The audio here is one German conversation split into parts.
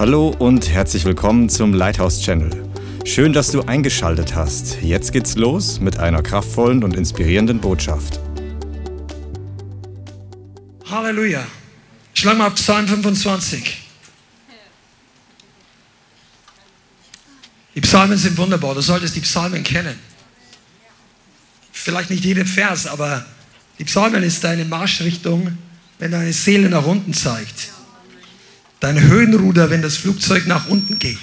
Hallo und herzlich willkommen zum Lighthouse Channel. Schön, dass du eingeschaltet hast. Jetzt geht's los mit einer kraftvollen und inspirierenden Botschaft. Halleluja. Schlag mal Psalm 25. Die Psalmen sind wunderbar. Du solltest die Psalmen kennen. Vielleicht nicht jeden Vers, aber die Psalmen ist deine Marschrichtung, wenn deine Seele nach unten zeigt. Dein Höhenruder, wenn das Flugzeug nach unten geht.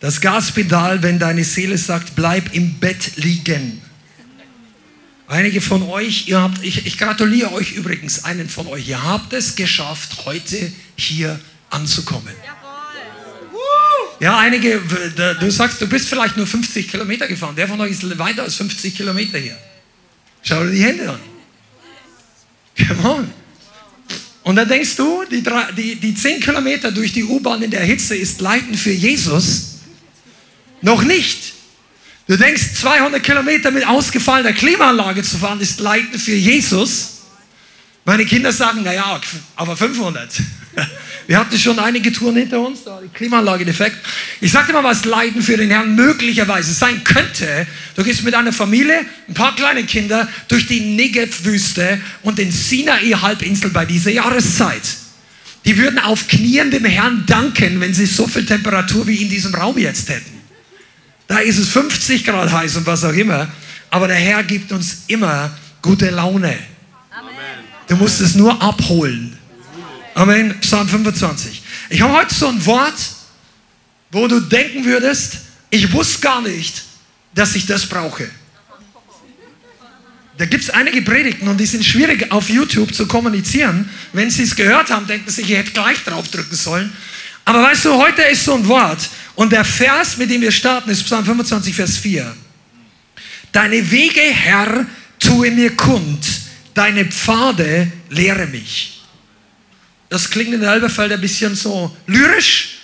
Das Gaspedal, wenn deine Seele sagt, bleib im Bett liegen. Einige von euch, ihr habt, ich, ich gratuliere euch übrigens, einen von euch, ihr habt es geschafft, heute hier anzukommen. Ja, einige, du sagst, du bist vielleicht nur 50 Kilometer gefahren. Wer von euch ist weiter als 50 Kilometer hier? Schau dir die Hände an. Come on. Und dann denkst du, die, drei, die, die 10 Kilometer durch die U-Bahn in der Hitze ist Leiden für Jesus? Noch nicht. Du denkst, 200 Kilometer mit ausgefallener Klimaanlage zu fahren ist Leiden für Jesus? Meine Kinder sagen, naja, aber 500. Wir hatten schon einige Touren hinter uns, da die Klimaanlage defekt. Ich sagte mal, was Leiden für den Herrn möglicherweise sein könnte. Du gehst mit einer Familie, ein paar kleinen Kinder durch die Negev-Wüste und den Sinai-Halbinsel bei dieser Jahreszeit. Die würden auf Knien dem Herrn danken, wenn sie so viel Temperatur wie in diesem Raum jetzt hätten. Da ist es 50 Grad heiß und was auch immer. Aber der Herr gibt uns immer gute Laune. Du musst es nur abholen. Amen. Psalm 25. Ich habe heute so ein Wort, wo du denken würdest, ich wusste gar nicht, dass ich das brauche. Da gibt es einige Predigten und die sind schwierig auf YouTube zu kommunizieren. Wenn sie es gehört haben, denken sie, ich hätte gleich drauf drücken sollen. Aber weißt du, heute ist so ein Wort und der Vers, mit dem wir starten, ist Psalm 25, Vers 4. Deine Wege, Herr, tue mir kund deine Pfade lehre mich. Das klingt in Elberfeld ein bisschen so lyrisch.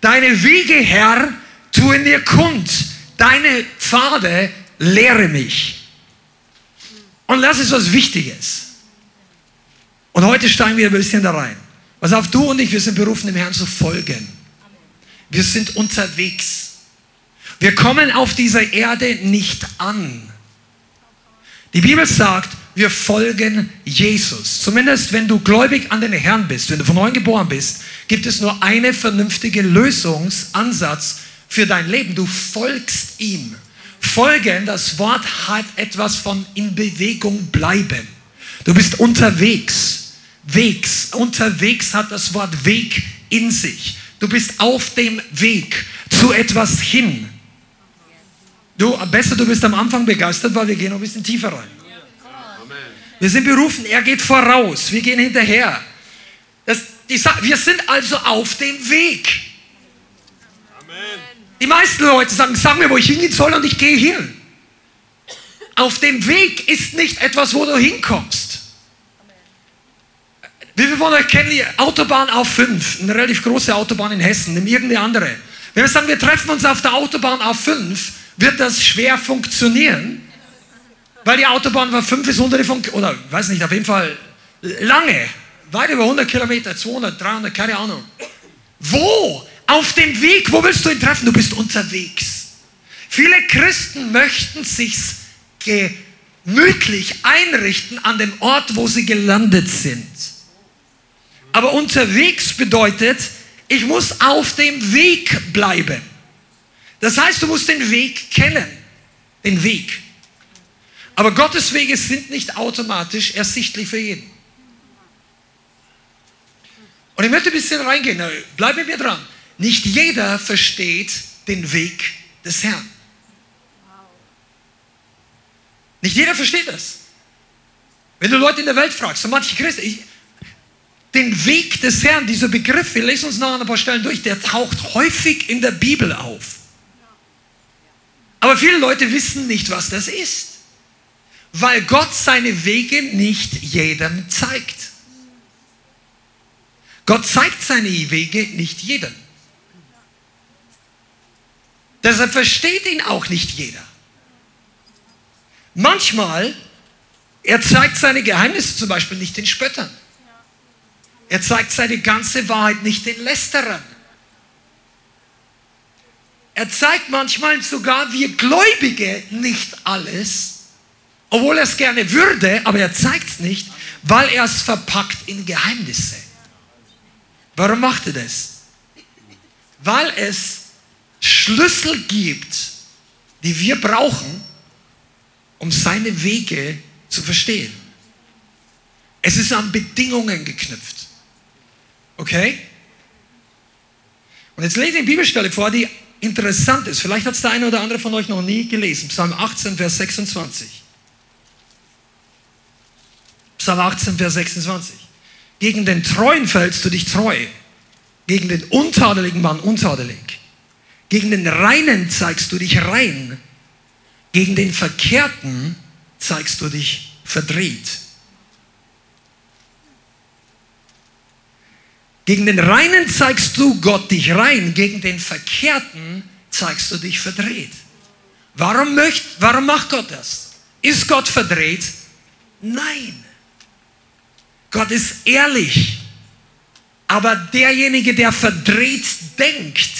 Deine Wege, Herr, tue mir kund. Deine Pfade lehre mich. Und das ist was Wichtiges. Und heute steigen wir ein bisschen da rein. Was auf, du und ich, wir sind berufen, dem Herrn zu folgen. Wir sind unterwegs. Wir kommen auf dieser Erde nicht an. Die Bibel sagt, wir folgen Jesus. Zumindest wenn du gläubig an den Herrn bist, wenn du von neuem geboren bist, gibt es nur eine vernünftige Lösungsansatz für dein Leben. Du folgst ihm. Folgen, das Wort hat etwas von in Bewegung bleiben. Du bist unterwegs. Wegs. Unterwegs hat das Wort Weg in sich. Du bist auf dem Weg zu etwas hin. Du, besser, du bist am Anfang begeistert, weil wir gehen noch ein bisschen tiefer rein. Wir sind berufen, er geht voraus, wir gehen hinterher. Das, die, wir sind also auf dem Weg. Amen. Die meisten Leute sagen, sag mir, wo ich hingehen soll und ich gehe hin. Auf dem Weg ist nicht etwas, wo du hinkommst. Wie viele von euch kennen die Autobahn A5, eine relativ große Autobahn in Hessen, nimm irgendeine andere. Wenn wir sagen, wir treffen uns auf der Autobahn A5, wird das schwer funktionieren, weil die Autobahn war 5 bis 100 von, oder weiß nicht, auf jeden Fall lange, weit über 100 Kilometer, 200, 300, keine Ahnung. Wo? Auf dem Weg, wo willst du ihn treffen? Du bist unterwegs. Viele Christen möchten sich's gemütlich einrichten an dem Ort, wo sie gelandet sind. Aber unterwegs bedeutet, ich muss auf dem Weg bleiben. Das heißt, du musst den Weg kennen. Den Weg. Aber Gottes Wege sind nicht automatisch ersichtlich für jeden. Und ich möchte ein bisschen reingehen, bleib mit mir dran. Nicht jeder versteht den Weg des Herrn. Nicht jeder versteht das. Wenn du Leute in der Welt fragst, so manche Christen, ich, den Weg des Herrn, dieser Begriff, wir lesen uns noch ein paar Stellen durch, der taucht häufig in der Bibel auf. Aber viele Leute wissen nicht, was das ist weil Gott seine Wege nicht jedem zeigt. Gott zeigt seine Wege nicht jedem. Deshalb versteht ihn auch nicht jeder. Manchmal, er zeigt seine Geheimnisse zum Beispiel nicht den Spöttern. Er zeigt seine ganze Wahrheit nicht den Lästerern. Er zeigt manchmal sogar wir Gläubige nicht alles, obwohl er es gerne würde, aber er zeigt es nicht, weil er es verpackt in Geheimnisse. Warum macht er das? Weil es Schlüssel gibt, die wir brauchen, um seine Wege zu verstehen. Es ist an Bedingungen geknüpft. Okay? Und jetzt lese ich eine Bibelstelle vor, die interessant ist. Vielleicht hat es der eine oder andere von euch noch nie gelesen. Psalm 18, Vers 26. Psalm 18, Vers 26. Gegen den Treuen fällst du dich treu, gegen den untadeligen Mann untadelig. Gegen den Reinen zeigst du dich rein, gegen den Verkehrten zeigst du dich verdreht. Gegen den Reinen zeigst du Gott dich rein, gegen den Verkehrten zeigst du dich verdreht. Warum, möcht, warum macht Gott das? Ist Gott verdreht? Nein. Gott ist ehrlich. Aber derjenige, der verdreht denkt,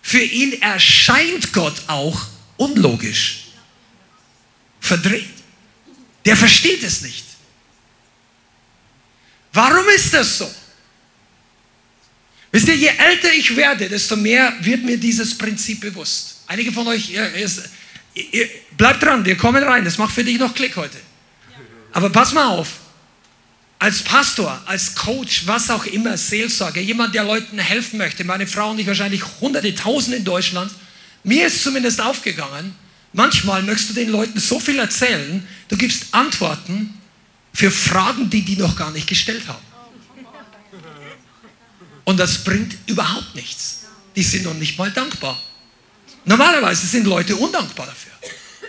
für ihn erscheint Gott auch unlogisch. Verdreht. Der versteht es nicht. Warum ist das so? Wisst ihr, je älter ich werde, desto mehr wird mir dieses Prinzip bewusst. Einige von euch, ihr, ihr, ihr, bleibt dran, wir kommen rein, das macht für dich noch Klick heute. Aber pass mal auf, als Pastor, als Coach, was auch immer, Seelsorger, jemand, der Leuten helfen möchte, meine Frau und ich wahrscheinlich hunderte, tausend in Deutschland, mir ist zumindest aufgegangen, manchmal möchtest du den Leuten so viel erzählen, du gibst Antworten für Fragen, die die noch gar nicht gestellt haben. Und das bringt überhaupt nichts. Die sind noch nicht mal dankbar. Normalerweise sind Leute undankbar dafür.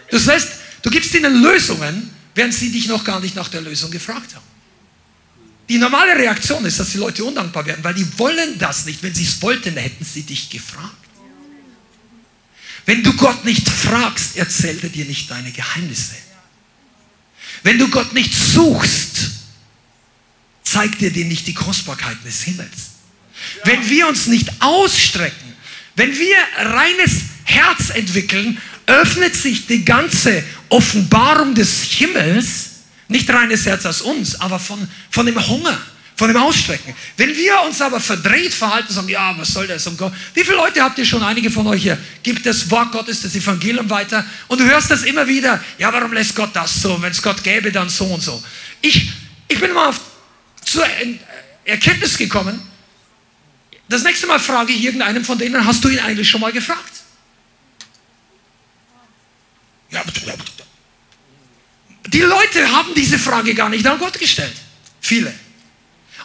Das heißt, du gibst ihnen Lösungen, während sie dich noch gar nicht nach der Lösung gefragt haben. Die normale Reaktion ist, dass die Leute undankbar werden, weil die wollen das nicht. Wenn sie es wollten, hätten sie dich gefragt. Wenn du Gott nicht fragst, erzählt er dir nicht deine Geheimnisse. Wenn du Gott nicht suchst, zeigt er dir nicht die Kostbarkeiten des Himmels. Wenn wir uns nicht ausstrecken, wenn wir reines Herz entwickeln, öffnet sich die ganze Offenbarung des Himmels, nicht reines Herz aus uns, aber von, von dem Hunger, von dem Ausstrecken. Wenn wir uns aber verdreht verhalten, sagen, ja, was soll das um Gott? Wie viele Leute habt ihr schon, einige von euch hier, gibt das Wort Gottes, das Evangelium weiter und du hörst das immer wieder, ja, warum lässt Gott das so? Wenn es Gott gäbe, dann so und so. Ich, ich bin mal auf, zur Erkenntnis gekommen, das nächste Mal frage ich irgendeinem von denen, hast du ihn eigentlich schon mal gefragt? Ja, die Leute haben diese Frage gar nicht an Gott gestellt. Viele.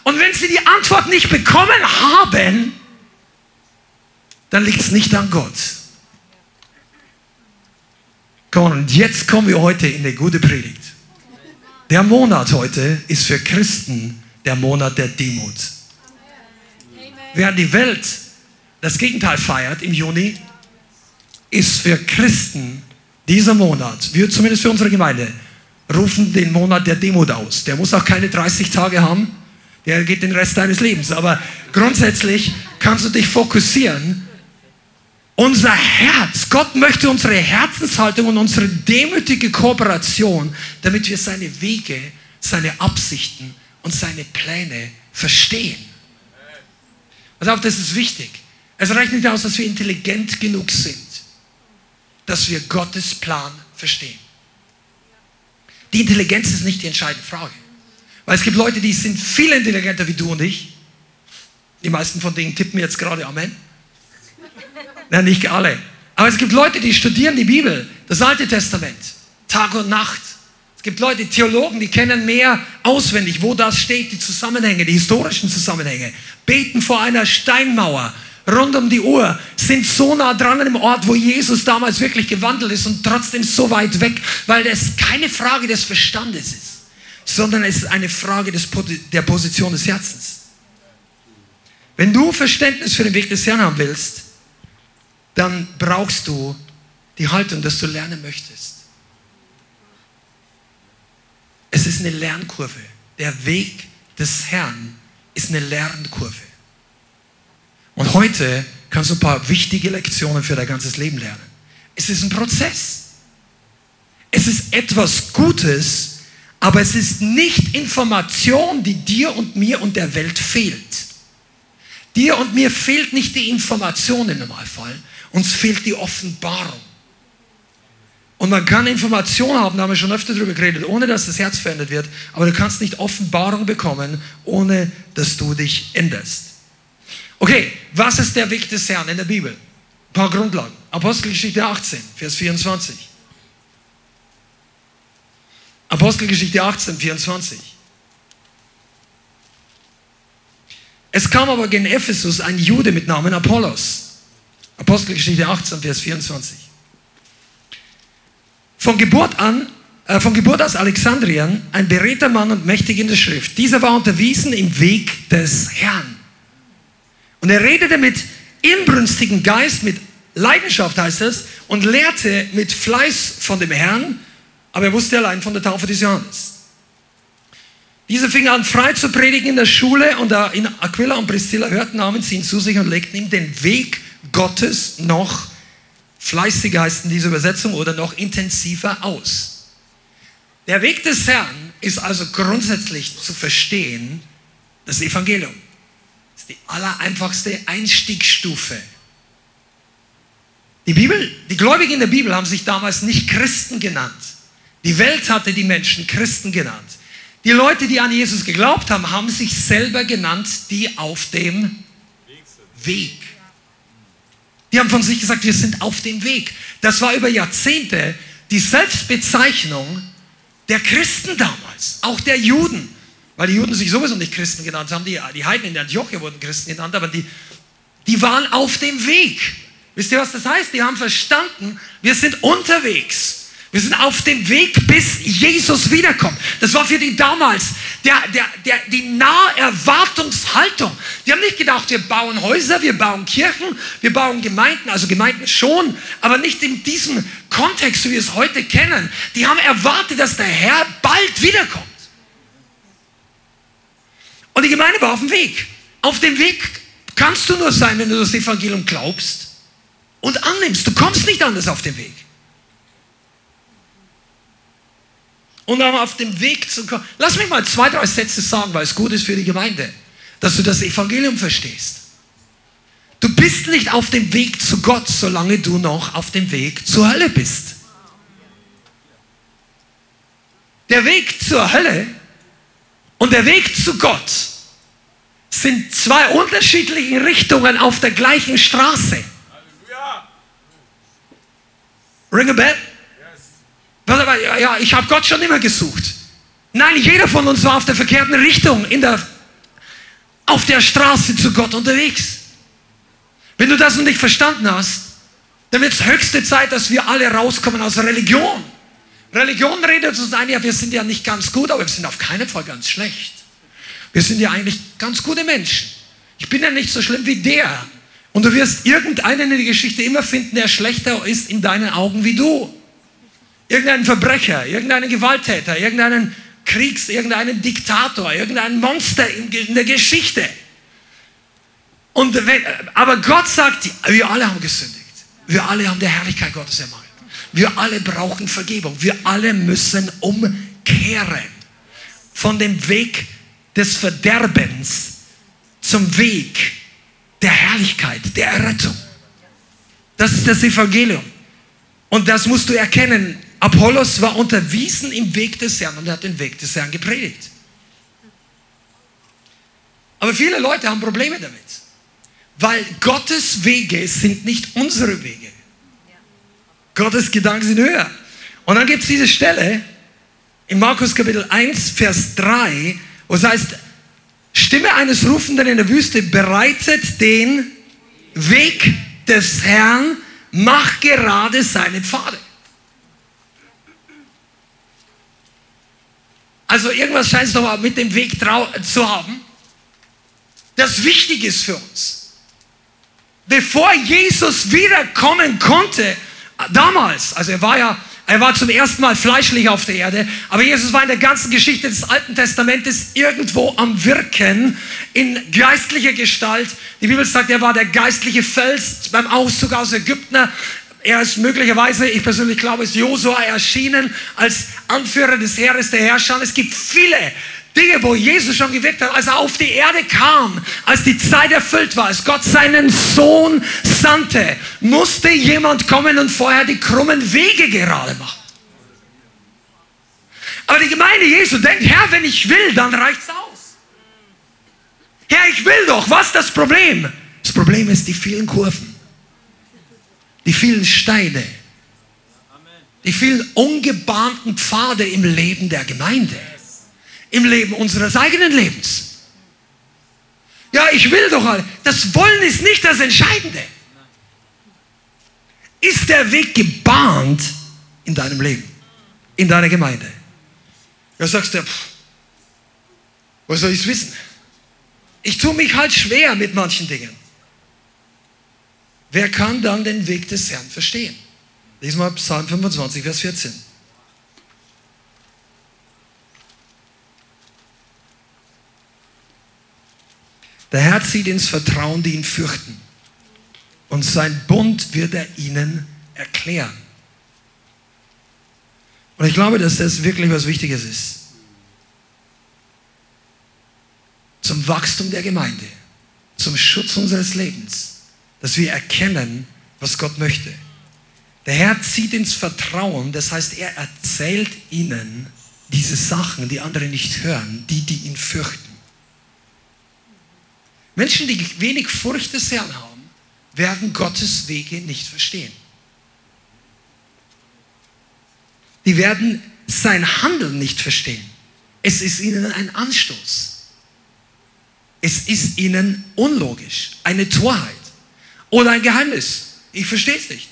Und wenn sie die Antwort nicht bekommen haben, dann liegt es nicht an Gott. Komm, und jetzt kommen wir heute in eine gute Predigt. Der Monat heute ist für Christen der Monat der Demut. Während die Welt das Gegenteil feiert im Juni, ist für Christen dieser Monat, wir zumindest für unsere Gemeinde, rufen den Monat der Demut aus. Der muss auch keine 30 Tage haben, der geht den Rest deines Lebens. Aber grundsätzlich kannst du dich fokussieren. Unser Herz, Gott möchte unsere Herzenshaltung und unsere demütige Kooperation, damit wir seine Wege, seine Absichten und seine Pläne verstehen. Also auch das ist wichtig. Es reicht nicht aus, dass wir intelligent genug sind, dass wir Gottes Plan verstehen. Die Intelligenz ist nicht die entscheidende Frage. Weil es gibt Leute, die sind viel intelligenter wie du und ich. Die meisten von denen tippen jetzt gerade Amen. Nein, nicht alle. Aber es gibt Leute, die studieren die Bibel, das Alte Testament, Tag und Nacht. Es gibt Leute, Theologen, die kennen mehr auswendig, wo das steht, die Zusammenhänge, die historischen Zusammenhänge. Beten vor einer Steinmauer rund um die Uhr, sind so nah dran an dem Ort, wo Jesus damals wirklich gewandelt ist und trotzdem so weit weg, weil das keine Frage des Verstandes ist, sondern es ist eine Frage des, der Position des Herzens. Wenn du Verständnis für den Weg des Herrn haben willst, dann brauchst du die Haltung, dass du lernen möchtest. Es ist eine Lernkurve. Der Weg des Herrn ist eine Lernkurve. Und heute kannst du ein paar wichtige Lektionen für dein ganzes Leben lernen. Es ist ein Prozess. Es ist etwas Gutes, aber es ist nicht Information, die dir und mir und der Welt fehlt. Dir und mir fehlt nicht die Information im Normalfall, uns fehlt die Offenbarung. Und man kann Information haben, da haben wir schon öfter darüber geredet, ohne dass das Herz verändert wird, aber du kannst nicht Offenbarung bekommen, ohne dass du dich änderst. Okay, was ist der Weg des Herrn in der Bibel? Ein paar Grundlagen. Apostelgeschichte 18, Vers 24. Apostelgeschichte 18, 24. Es kam aber gegen Ephesus ein Jude mit Namen Apollos. Apostelgeschichte 18, Vers 24. Von Geburt an, äh, von Geburt aus Alexandrien, ein beredter Mann und mächtig in der Schrift. Dieser war unterwiesen im Weg des Herrn. Und er redete mit inbrünstigem Geist, mit Leidenschaft heißt es, und lehrte mit Fleiß von dem Herrn, aber er wusste allein von der Taufe des Johannes. Dieser fing an, frei zu predigen in der Schule und in Aquila und Priscilla hörten, nahmen sie ihn zu sich und legten ihm den Weg Gottes noch fleißiger heißt in dieser Übersetzung oder noch intensiver aus. Der Weg des Herrn ist also grundsätzlich zu verstehen, das Evangelium. Die allereinfachste Einstiegsstufe. Die Bibel, die Gläubigen in der Bibel haben sich damals nicht Christen genannt. Die Welt hatte die Menschen Christen genannt. Die Leute, die an Jesus geglaubt haben, haben sich selber genannt, die auf dem Weg. Die haben von sich gesagt, wir sind auf dem Weg. Das war über Jahrzehnte die Selbstbezeichnung der Christen damals, auch der Juden, weil die Juden sich sowieso nicht Christen genannt haben, die, die Heiden in der Antiochia wurden Christen genannt, aber die, die waren auf dem Weg. Wisst ihr, was das heißt? Die haben verstanden, wir sind unterwegs. Wir sind auf dem Weg, bis Jesus wiederkommt. Das war für die damals der, der, der, die nahe Erwartungshaltung. Die haben nicht gedacht, wir bauen Häuser, wir bauen Kirchen, wir bauen Gemeinden, also Gemeinden schon, aber nicht in diesem Kontext, wie wir es heute kennen. Die haben erwartet, dass der Herr bald wiederkommt. War auf dem Weg. Auf dem Weg kannst du nur sein, wenn du das Evangelium glaubst und annimmst. Du kommst nicht anders auf den Weg. und dann auf dem Weg zu kommen. Lass mich mal zwei, drei Sätze sagen, weil es gut ist für die Gemeinde, dass du das Evangelium verstehst. Du bist nicht auf dem Weg zu Gott, solange du noch auf dem Weg zur Hölle bist. Der Weg zur Hölle und der Weg zu Gott sind zwei unterschiedliche Richtungen auf der gleichen Straße. Ring a bell? ja, ich habe Gott schon immer gesucht. Nein, jeder von uns war auf der verkehrten Richtung, in der, auf der Straße zu Gott unterwegs. Wenn du das noch nicht verstanden hast, dann wird es höchste Zeit, dass wir alle rauskommen aus Religion. Religion redet uns ein, ja, wir sind ja nicht ganz gut, aber wir sind auf keinen Fall ganz schlecht. Wir sind ja eigentlich ganz gute Menschen. Ich bin ja nicht so schlimm wie der. Und du wirst irgendeinen in der Geschichte immer finden, der schlechter ist in deinen Augen wie du irgendeinen Verbrecher, irgendeinen Gewalttäter, irgendeinen Kriegs-, irgendeinen Diktator, irgendeinen Monster in, der Geschichte. Und wenn, aber Gott sagt, wir alle haben gesündigt. Wir alle haben der Herrlichkeit Gottes ermangelt. Wir alle brauchen Vergebung. Wir alle müssen umkehren von dem Weg des Verderbens zum Weg der Herrlichkeit, der Errettung. Das ist das Evangelium. Und das musst du erkennen. Apollos war unterwiesen im Weg des Herrn und er hat den Weg des Herrn gepredigt. Aber viele Leute haben Probleme damit, weil Gottes Wege sind nicht unsere Wege. Gottes Gedanken sind höher. Und dann gibt es diese Stelle in Markus Kapitel 1, Vers 3, wo es heißt, Stimme eines Rufenden in der Wüste bereitet den Weg des Herrn, mach gerade seine Pfade. Also irgendwas scheint es doch mal mit dem Weg zu haben, das wichtig ist für uns. Bevor Jesus wiederkommen konnte, damals, also er war ja Er war zum ersten Mal fleischlich auf der Erde, aber Jesus war in der ganzen Geschichte des Alten Testamentes irgendwo am Wirken in geistlicher Gestalt. Die Bibel sagt, er war der geistliche Fels beim Auszug aus Ägypten. Er ist möglicherweise, ich persönlich glaube, ist Josua erschienen als Anführer des Heeres der Herrscher. Es gibt viele Dinge, wo Jesus schon gewirkt hat, als er auf die Erde kam, als die Zeit erfüllt war, als Gott seinen Sohn sandte, musste jemand kommen und vorher die krummen Wege gerade machen. Aber die Gemeinde Jesu denkt, Herr, wenn ich will, dann reicht's aus. Herr, ich will doch. Was ist das Problem? Das Problem ist die vielen Kurven, die vielen Steine, die vielen ungebahnten Pfade im Leben der Gemeinde im Leben unseres eigenen Lebens. Ja, ich will doch alle. Das Wollen ist nicht das Entscheidende. Ist der Weg gebahnt in deinem Leben, in deiner Gemeinde? Ja, sagst du, pff, was soll ich wissen? Ich tue mich halt schwer mit manchen Dingen. Wer kann dann den Weg des Herrn verstehen? Lesen wir Psalm 25, Vers 14. Der Herr zieht ins Vertrauen, die ihn fürchten. Und sein Bund wird er ihnen erklären. Und ich glaube, dass das wirklich was Wichtiges ist. Zum Wachstum der Gemeinde, zum Schutz unseres Lebens, dass wir erkennen, was Gott möchte. Der Herr zieht ins Vertrauen, das heißt, er erzählt ihnen diese Sachen, die andere nicht hören, die, die ihn fürchten. Menschen, die wenig Furcht des Herrn haben, werden Gottes Wege nicht verstehen. Die werden sein Handeln nicht verstehen. Es ist ihnen ein Anstoß. Es ist ihnen unlogisch, eine Torheit oder ein Geheimnis. Ich verstehe es nicht.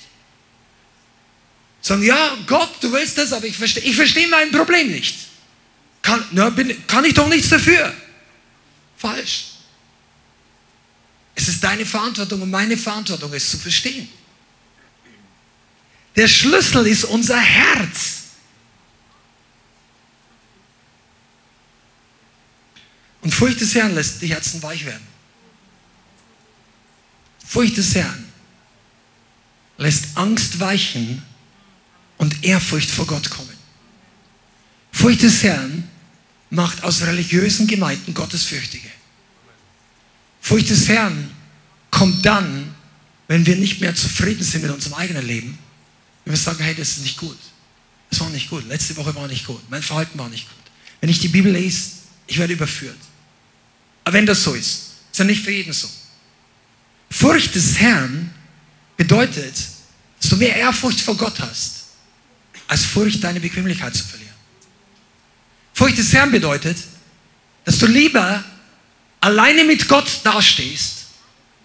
Sagen, ja, Gott, du willst das, aber ich verstehe, ich verstehe mein Problem nicht. Kann, na, bin, kann ich doch nichts dafür. Falsch. Es ist deine Verantwortung und meine Verantwortung, es zu verstehen. Der Schlüssel ist unser Herz. Und Furcht des Herrn lässt die Herzen weich werden. Furcht des Herrn lässt Angst weichen und Ehrfurcht vor Gott kommen. Furcht des Herrn macht aus religiösen Gemeinden Gottesfürchtige. Furcht des Herrn kommt dann, wenn wir nicht mehr zufrieden sind mit unserem eigenen Leben. Wenn wir sagen, hey, das ist nicht gut. Das war nicht gut. Letzte Woche war nicht gut. Mein Verhalten war nicht gut. Wenn ich die Bibel lese, ich werde überführt. Aber wenn das so ist, ist ja nicht für jeden so. Furcht des Herrn bedeutet, dass du mehr Ehrfurcht vor Gott hast, als Furcht, deine Bequemlichkeit zu verlieren. Furcht des Herrn bedeutet, dass du lieber alleine mit Gott dastehst,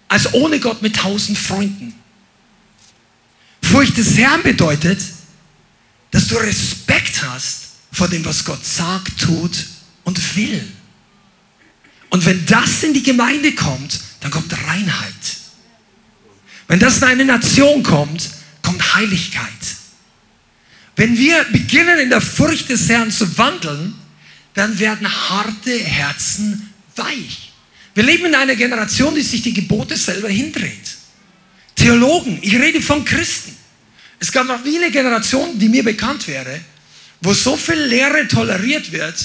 als ohne Gott mit tausend Freunden. Furcht des Herrn bedeutet, dass du Respekt hast vor dem, was Gott sagt, tut und will. Und wenn das in die Gemeinde kommt, dann kommt Reinheit. Wenn das in eine Nation kommt, kommt Heiligkeit. Wenn wir beginnen in der Furcht des Herrn zu wandeln, dann werden harte Herzen weich. Wir leben in einer Generation, die sich die Gebote selber hindreht. Theologen, ich rede von Christen. Es gab noch nie eine Generation, die mir bekannt wäre, wo so viel Lehre toleriert wird,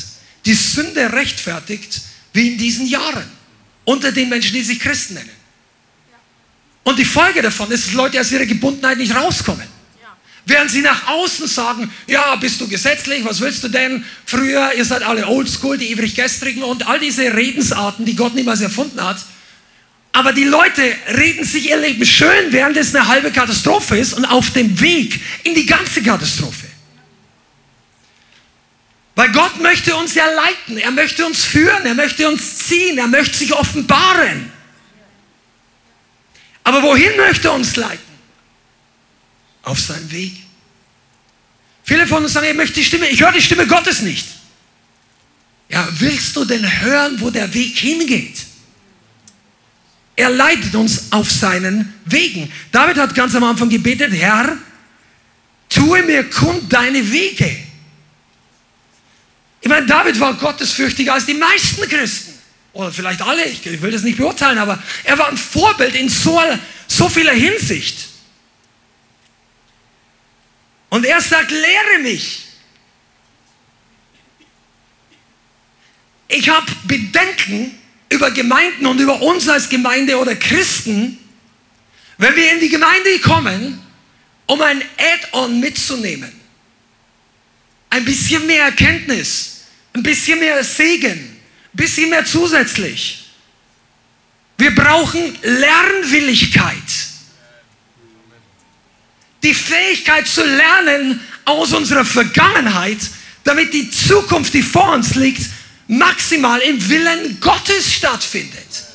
die Sünde rechtfertigt, wie in diesen Jahren. Unter den Menschen, die sich Christen nennen. Und die Folge davon ist, dass Leute aus ihrer Gebundenheit nicht rauskommen. Während sie nach außen sagen, ja, bist du gesetzlich, was willst du denn? Früher, ihr seid alle oldschool, die ewig gestrigen und all diese Redensarten, die Gott niemals erfunden hat. Aber die Leute reden sich ihr Leben schön, während es eine halbe Katastrophe ist und auf dem Weg in die ganze Katastrophe. Weil Gott möchte uns ja leiten, er möchte uns führen, er möchte uns ziehen, er möchte sich offenbaren. Aber wohin möchte er uns leiten? Auf seinem Weg. Viele von uns sagen, ich möchte die Stimme, ich höre die Stimme Gottes nicht. Ja, willst du denn hören, wo der Weg hingeht? Er leitet uns auf seinen Wegen. David hat ganz am Anfang gebetet, Herr, tue mir kund deine Wege. Ich meine, David war gottesfürchtiger als die meisten Christen. Oder vielleicht alle, ich will das nicht beurteilen, aber er war ein Vorbild in so, so vieler Hinsicht. Und er sagt, lehre mich. Ich habe Bedenken über Gemeinden und über uns als Gemeinde oder Christen, wenn wir in die Gemeinde kommen, um ein Add-on mitzunehmen. Ein bisschen mehr Erkenntnis, ein bisschen mehr Segen, ein bisschen mehr zusätzlich. Wir brauchen Lernwilligkeit. Die Fähigkeit zu lernen aus unserer Vergangenheit, damit die Zukunft, die vor uns liegt, maximal im Willen Gottes stattfindet.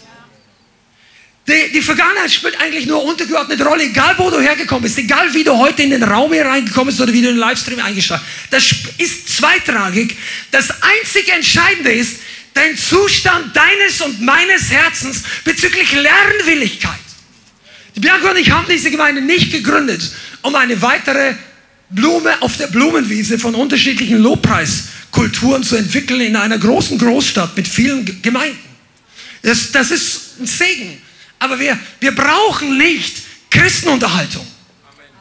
Die, die, Vergangenheit spielt eigentlich nur untergeordnete Rolle, egal wo du hergekommen bist, egal wie du heute in den Raum hier reingekommen bist oder wie du in den Livestream eingeschaltet Das ist zweitrangig. Das einzig Entscheidende ist dein Zustand deines und meines Herzens bezüglich Lernwilligkeit. Die Bianca und ich haben diese Gemeinde nicht gegründet, um eine weitere Blume auf der Blumenwiese von unterschiedlichen Lobpreiskulturen zu entwickeln in einer großen Großstadt mit vielen Gemeinden. Das, das ist ein Segen. Aber wir, wir brauchen nicht Christenunterhaltung.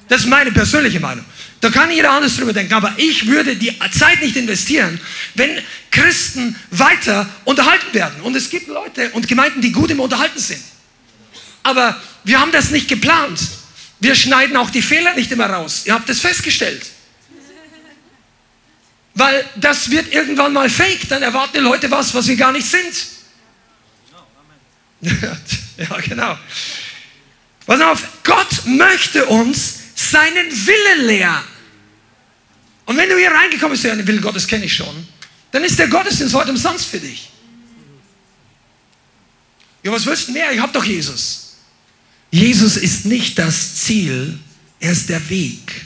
Das ist meine persönliche Meinung. Da kann jeder anders drüber denken. Aber ich würde die Zeit nicht investieren, wenn Christen weiter unterhalten werden. Und es gibt Leute und Gemeinden, die gut im Unterhalten sind. Aber wir haben das nicht geplant. Wir schneiden auch die Fehler nicht immer raus. Ihr habt es festgestellt. Weil das wird irgendwann mal fake. Dann erwarten die Leute was, was wir gar nicht sind. Ja, genau. Pass auf, Gott möchte uns seinen Willen lehren. Und wenn du hier reingekommen bist, ja, den Willen Gottes kenne ich schon, dann ist der Gottesdienst heute umsonst für dich. Ja, was willst du mehr? Ich habe doch Jesus. Jesus ist nicht das Ziel, er ist der Weg.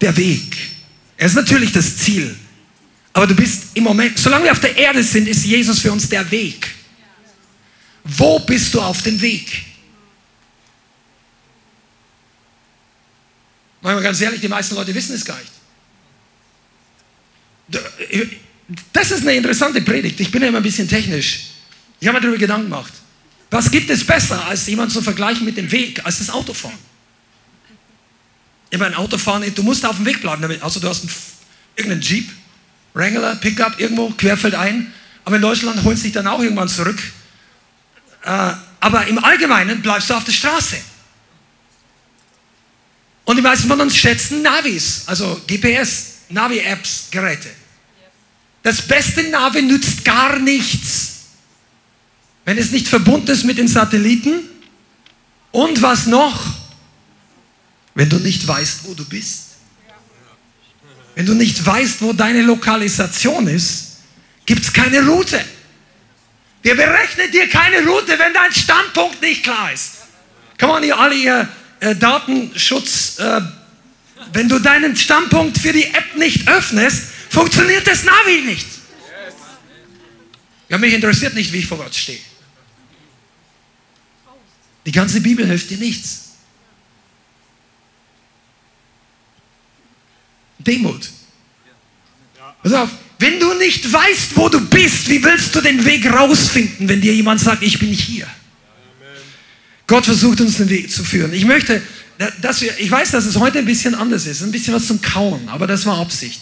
Der Weg. Er ist natürlich das Ziel. Aber du bist im Moment, solange wir auf der Erde sind, ist Jesus für uns der Weg. Wo bist du auf dem Weg? Mal ganz ehrlich, die meisten Leute wissen es gar nicht. Das ist eine interessante Predigt. Ich bin ja immer ein bisschen technisch. Ich habe mir darüber Gedanken gemacht. Was gibt es besser, als jemand zu vergleichen mit dem Weg, als das Autofahren? Ich meine, Autofahren, du musst auf dem Weg bleiben. Also du hast einen, irgendeinen Jeep, Wrangler, Pickup, irgendwo, querfeld ein. Aber in Deutschland holen sie dich dann auch irgendwann zurück äh, aber im Allgemeinen bleibst du auf der Straße. Und die meisten von uns schätzen Navis, also GPS, Navi-Apps, Geräte. Das beste Navi nützt gar nichts, wenn es nicht verbunden ist mit den Satelliten. Und was noch? Wenn du nicht weißt, wo du bist. Wenn du nicht weißt, wo deine Lokalisation ist, gibt es keine Route. Wir berechnen dir keine Route, wenn dein Standpunkt nicht klar ist. Kann man ihr alle ihr äh, Datenschutz, äh, wenn du deinen Standpunkt für die App nicht öffnest, funktioniert das Navi nicht. Ja, mich interessiert nicht, wie ich vor Gott stehe. Die ganze Bibel hilft dir nichts. Demut. Pass auf, wenn du nicht weißt, wo du bist, wie willst du den Weg rausfinden, wenn dir jemand sagt, ich bin hier? Gott versucht uns den Weg zu führen. Ich möchte, dass wir, ich weiß, dass es heute ein bisschen anders ist, ein bisschen was zum Kauen, aber das war Absicht.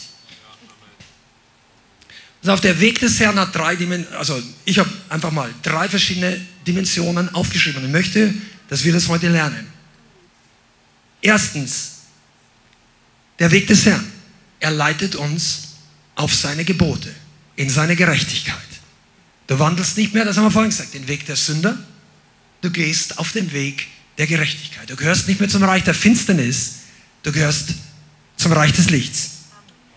Also auf der Weg des Herrn hat drei Dimensionen, also ich habe einfach mal drei verschiedene Dimensionen aufgeschrieben ich möchte, dass wir das heute lernen. Erstens, der Weg des Herrn. Er leitet uns auf seine Gebote, in seine Gerechtigkeit. Du wandelst nicht mehr, das haben wir vorhin gesagt, den Weg der Sünder. Du gehst auf den Weg der Gerechtigkeit. Du gehörst nicht mehr zum Reich der Finsternis, du gehörst zum Reich des Lichts.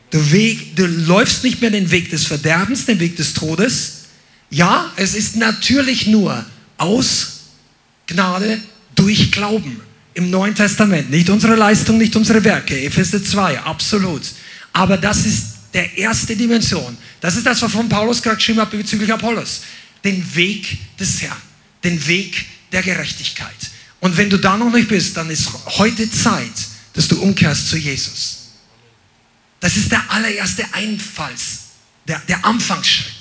Du, Weg, du läufst nicht mehr den Weg des Verderbens, den Weg des Todes. Ja, es ist natürlich nur aus Gnade durch Glauben im Neuen Testament. Nicht unsere Leistung, nicht unsere Werke. Epheser 2, absolut. Aber das ist der erste Dimension. Das ist das, was von Paulus gerade geschrieben hat bezüglich Apollos. Den Weg des Herrn, den Weg der Gerechtigkeit. Und wenn du da noch nicht bist, dann ist heute Zeit, dass du umkehrst zu Jesus. Das ist der allererste Einfalls, der, der Anfangsschritt.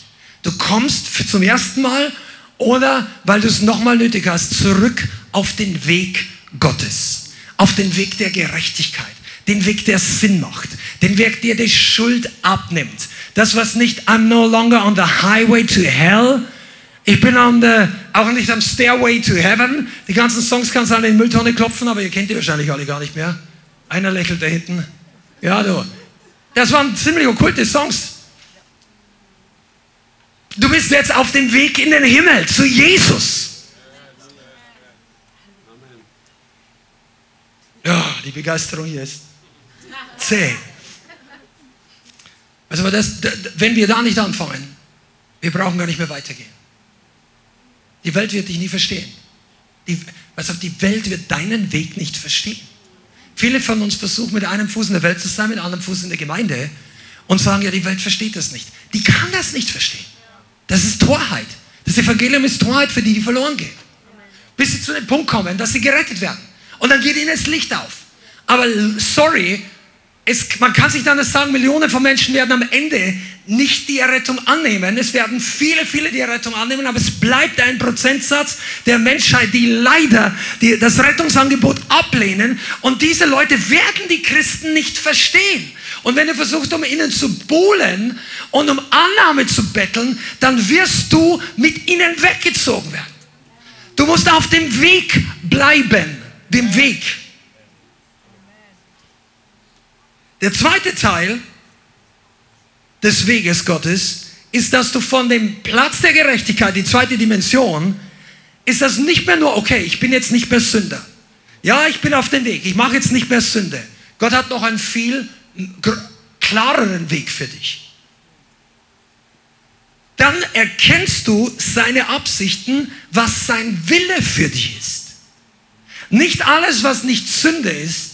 Du kommst zum ersten Mal oder weil du es nochmal nötig hast, zurück auf den Weg Gottes, auf den Weg der Gerechtigkeit, den Weg, der Sinn macht, den Weg, der die Schuld abnimmt. Das, was nicht I'm no longer on the highway to hell, ich bin the, auch nicht am Stairway to Heaven. Die ganzen Songs kannst du an den Mülltonne klopfen, aber ihr kennt die wahrscheinlich alle gar nicht mehr. Einer lächelt da hinten. Ja, du. Das waren ziemlich okkulte Songs. Du bist jetzt auf dem Weg in den Himmel zu Jesus. Ja, die Begeisterung hier ist zäh. Also das, wenn wir da nicht anfangen, wir brauchen gar nicht mehr weitergehen. Die Welt wird dich nie verstehen. Die, also die Welt wird deinen Weg nicht verstehen. Viele von uns versuchen mit einem Fuß in der Welt zu sein, mit einem Fuß in der Gemeinde und sagen, ja, die Welt versteht das nicht. Die kann das nicht verstehen. Das ist Torheit. Das Evangelium ist Torheit für die, die verloren gehen. Bis sie zu dem Punkt kommen, dass sie gerettet werden. Und dann geht ihnen das Licht auf. Aber sorry, es, man kann sich dann sagen, Millionen von Menschen werden am Ende nicht die Errettung annehmen. Es werden viele, viele die Errettung annehmen, aber es bleibt ein Prozentsatz der Menschheit, die leider die, das Rettungsangebot ablehnen. Und diese Leute werden die Christen nicht verstehen. Und wenn du versuchst, um ihnen zu buhlen und um Annahme zu betteln, dann wirst du mit ihnen weggezogen werden. Du musst auf dem Weg bleiben, dem Weg. Der zweite Teil des Weges Gottes ist, dass du von dem Platz der Gerechtigkeit, die zweite Dimension, ist das nicht mehr nur, okay, ich bin jetzt nicht mehr Sünder. Ja, ich bin auf dem Weg, ich mache jetzt nicht mehr Sünde. Gott hat noch einen viel klareren Weg für dich. Dann erkennst du seine Absichten, was sein Wille für dich ist. Nicht alles, was nicht Sünde ist,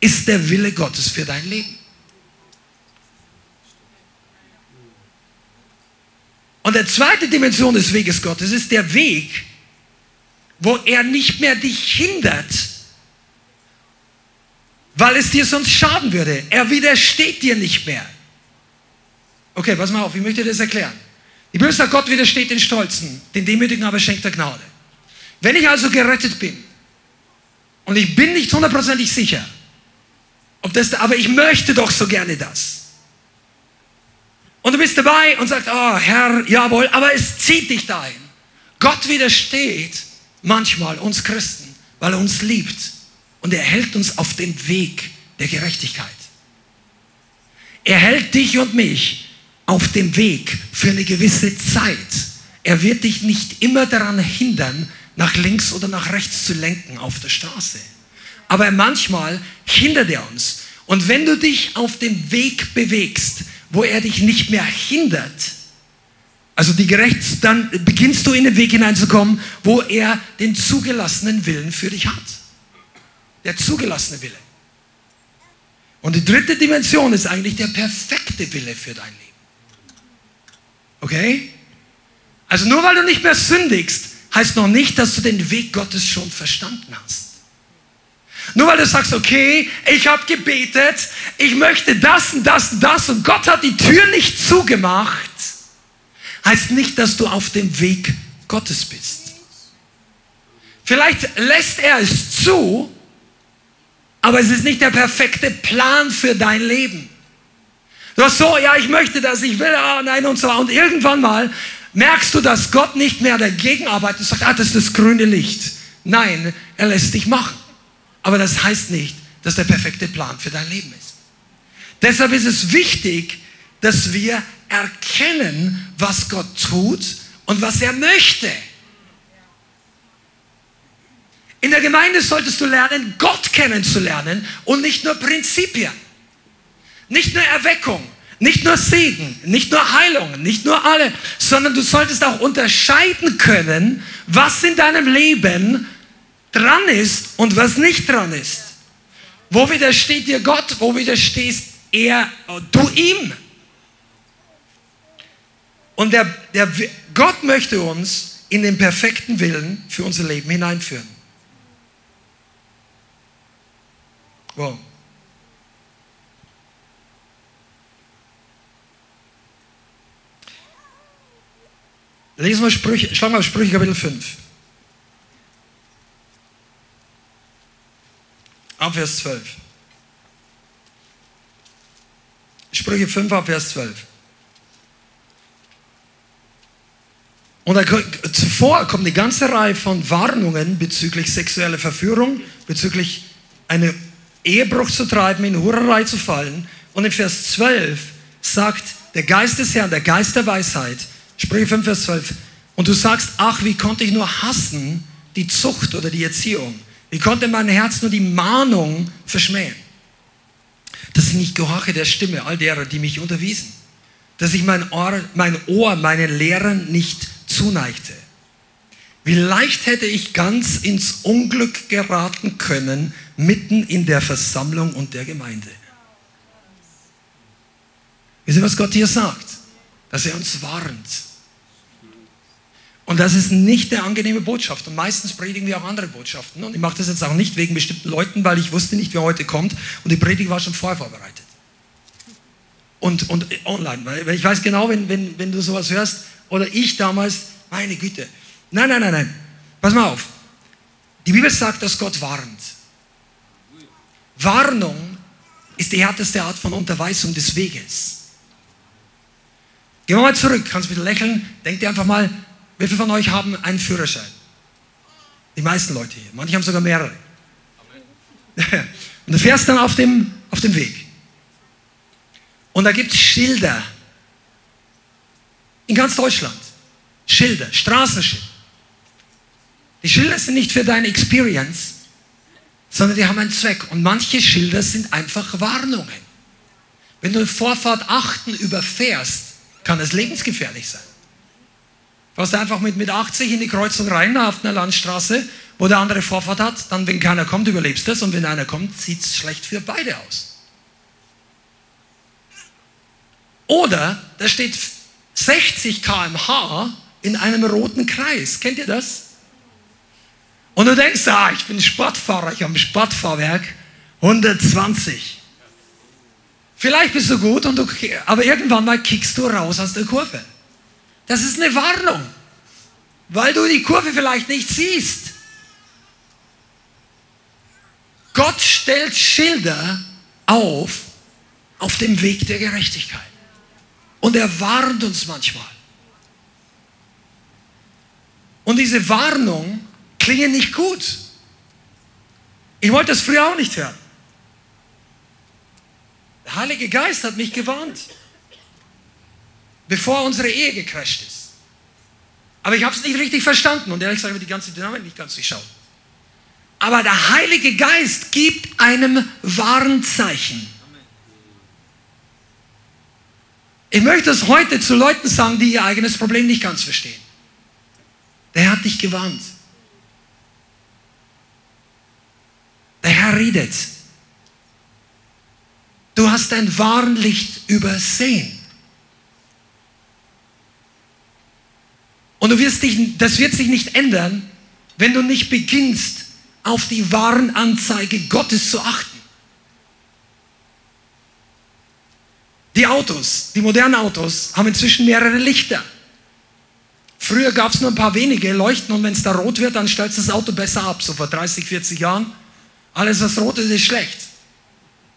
ist der Wille Gottes für dein Leben. Und die zweite Dimension des Weges Gottes ist der Weg, wo er nicht mehr dich hindert, weil es dir sonst schaden würde. Er widersteht dir nicht mehr. Okay, pass mal auf, ich möchte das erklären. Die Bibel sagt, Gott widersteht den Stolzen, den Demütigen aber schenkt er Gnade. Wenn ich also gerettet bin und ich bin nicht hundertprozentig sicher, ob das, aber ich möchte doch so gerne das. Und du bist dabei und sagst, oh Herr, jawohl, aber es zieht dich dahin. Gott widersteht manchmal uns Christen, weil er uns liebt und er hält uns auf dem Weg der Gerechtigkeit. Er hält dich und mich auf dem Weg für eine gewisse Zeit. Er wird dich nicht immer daran hindern, nach links oder nach rechts zu lenken auf der Straße. Aber manchmal hindert er uns. Und wenn du dich auf dem Weg bewegst, wo er dich nicht mehr hindert. Also die Gerechts, dann beginnst du in den Weg hineinzukommen, wo er den zugelassenen Willen für dich hat. Der zugelassene Wille. Und die dritte Dimension ist eigentlich der perfekte Wille für dein Leben. Okay? Also nur weil du nicht mehr sündigst, heißt noch nicht, dass du den Weg Gottes schon verstanden hast. Nur weil du sagst, okay, ich habe gebetet, ich möchte das und das und das und Gott hat die Tür nicht zugemacht, heißt nicht, dass du auf dem Weg Gottes bist. Vielleicht lässt er es zu, aber es ist nicht der perfekte Plan für dein Leben. Du hast so, ja, ich möchte das, ich will, ah, nein und so. Und irgendwann mal merkst du, dass Gott nicht mehr dagegen arbeitet und sagt, ah, das ist das grüne Licht. Nein, er lässt dich machen. Aber das heißt nicht, dass der perfekte Plan für dein Leben ist. Deshalb ist es wichtig, dass wir erkennen, was Gott tut und was er möchte. In der Gemeinde solltest du lernen, Gott kennenzulernen und nicht nur Prinzipien. Nicht nur Erweckung, nicht nur Segen, nicht nur Heilung, nicht nur alle, sondern du solltest auch unterscheiden können, was in deinem Leben dran ist und was nicht dran ist. Wo widersteht dir Gott? Wo widerstehst er, du ihm? Und der, der, Gott möchte uns in den perfekten Willen für unser Leben hineinführen. Wow. Lesen wir Sprüche, schlagen wir auf Sprüche Kapitel 5. Ab Vers 12. Sprüche 5 ab Vers 12. Und da, zuvor kommt eine ganze Reihe von Warnungen bezüglich sexueller Verführung, bezüglich einen Ehebruch zu treiben, in Hurerei zu fallen. Und in Vers 12 sagt der Geist des Herrn, der Geist der Weisheit, Sprüche 5, Vers 12, und du sagst, ach, wie konnte ich nur hassen die Zucht oder die Erziehung? Wie konnte mein Herz nur die Mahnung verschmähen? Dass ich nicht gehorche der Stimme all derer, die mich unterwiesen. Dass ich mein Ohr, mein Ohr meinen Lehrern nicht zuneigte. Wie leicht hätte ich ganz ins Unglück geraten können, mitten in der Versammlung und der Gemeinde. Wisst ihr, was Gott hier sagt? Dass er uns warnt. Und das ist nicht eine angenehme Botschaft. Und meistens predigen wir auch andere Botschaften. Und ich mache das jetzt auch nicht wegen bestimmten Leuten, weil ich wusste nicht, wer heute kommt. Und die Predigt war schon vorher vorbereitet. Und, und online. Weil ich weiß genau, wenn, wenn, wenn du sowas hörst, oder ich damals, meine Güte. Nein, nein, nein, nein. Pass mal auf. Die Bibel sagt, dass Gott warnt. Warnung ist die härteste Art von Unterweisung des Weges. Gehen wir mal zurück, kannst wieder lächeln. Denkt ihr einfach mal, wie viele von euch haben einen Führerschein? Die meisten Leute hier. Manche haben sogar mehrere. Und du fährst dann auf dem, auf dem Weg. Und da gibt es Schilder. In ganz Deutschland. Schilder, Straßenschilder. Die Schilder sind nicht für deine Experience, sondern die haben einen Zweck. Und manche Schilder sind einfach Warnungen. Wenn du Vorfahrt achten überfährst, kann es lebensgefährlich sein. Fährst du einfach mit, mit 80 in die Kreuzung rein auf einer Landstraße, wo der andere Vorfahrt hat, dann, wenn keiner kommt, überlebst du es und wenn einer kommt, sieht es schlecht für beide aus. Oder da steht 60 km/h in einem roten Kreis. Kennt ihr das? Und du denkst, ah, ich bin Sportfahrer, ich habe ein Sportfahrwerk, 120. Vielleicht bist du gut, und du, aber irgendwann mal kickst du raus aus der Kurve. Das ist eine Warnung, weil du die Kurve vielleicht nicht siehst. Gott stellt Schilder auf auf dem Weg der Gerechtigkeit. Und er warnt uns manchmal. Und diese Warnung klingen nicht gut. Ich wollte das früher auch nicht hören. Der Heilige Geist hat mich gewarnt, bevor unsere Ehe gecrasht ist. Aber ich habe es nicht richtig verstanden und ehrlich gesagt habe ich die ganze Dynamik nicht ganz durchschaut. Aber der Heilige Geist gibt einem Warnzeichen. Ich möchte es heute zu Leuten sagen, die ihr eigenes Problem nicht ganz verstehen. Der hat dich gewarnt. Der Herr redet. Du hast ein Warnlicht übersehen. Und du wirst dich, das wird sich nicht ändern, wenn du nicht beginnst, auf die Warnanzeige Gottes zu achten. Die Autos, die modernen Autos, haben inzwischen mehrere Lichter. Früher gab es nur ein paar wenige Leuchten und wenn es da rot wird, dann stellt das Auto besser ab, so vor 30, 40 Jahren. Alles, was rot ist, ist schlecht.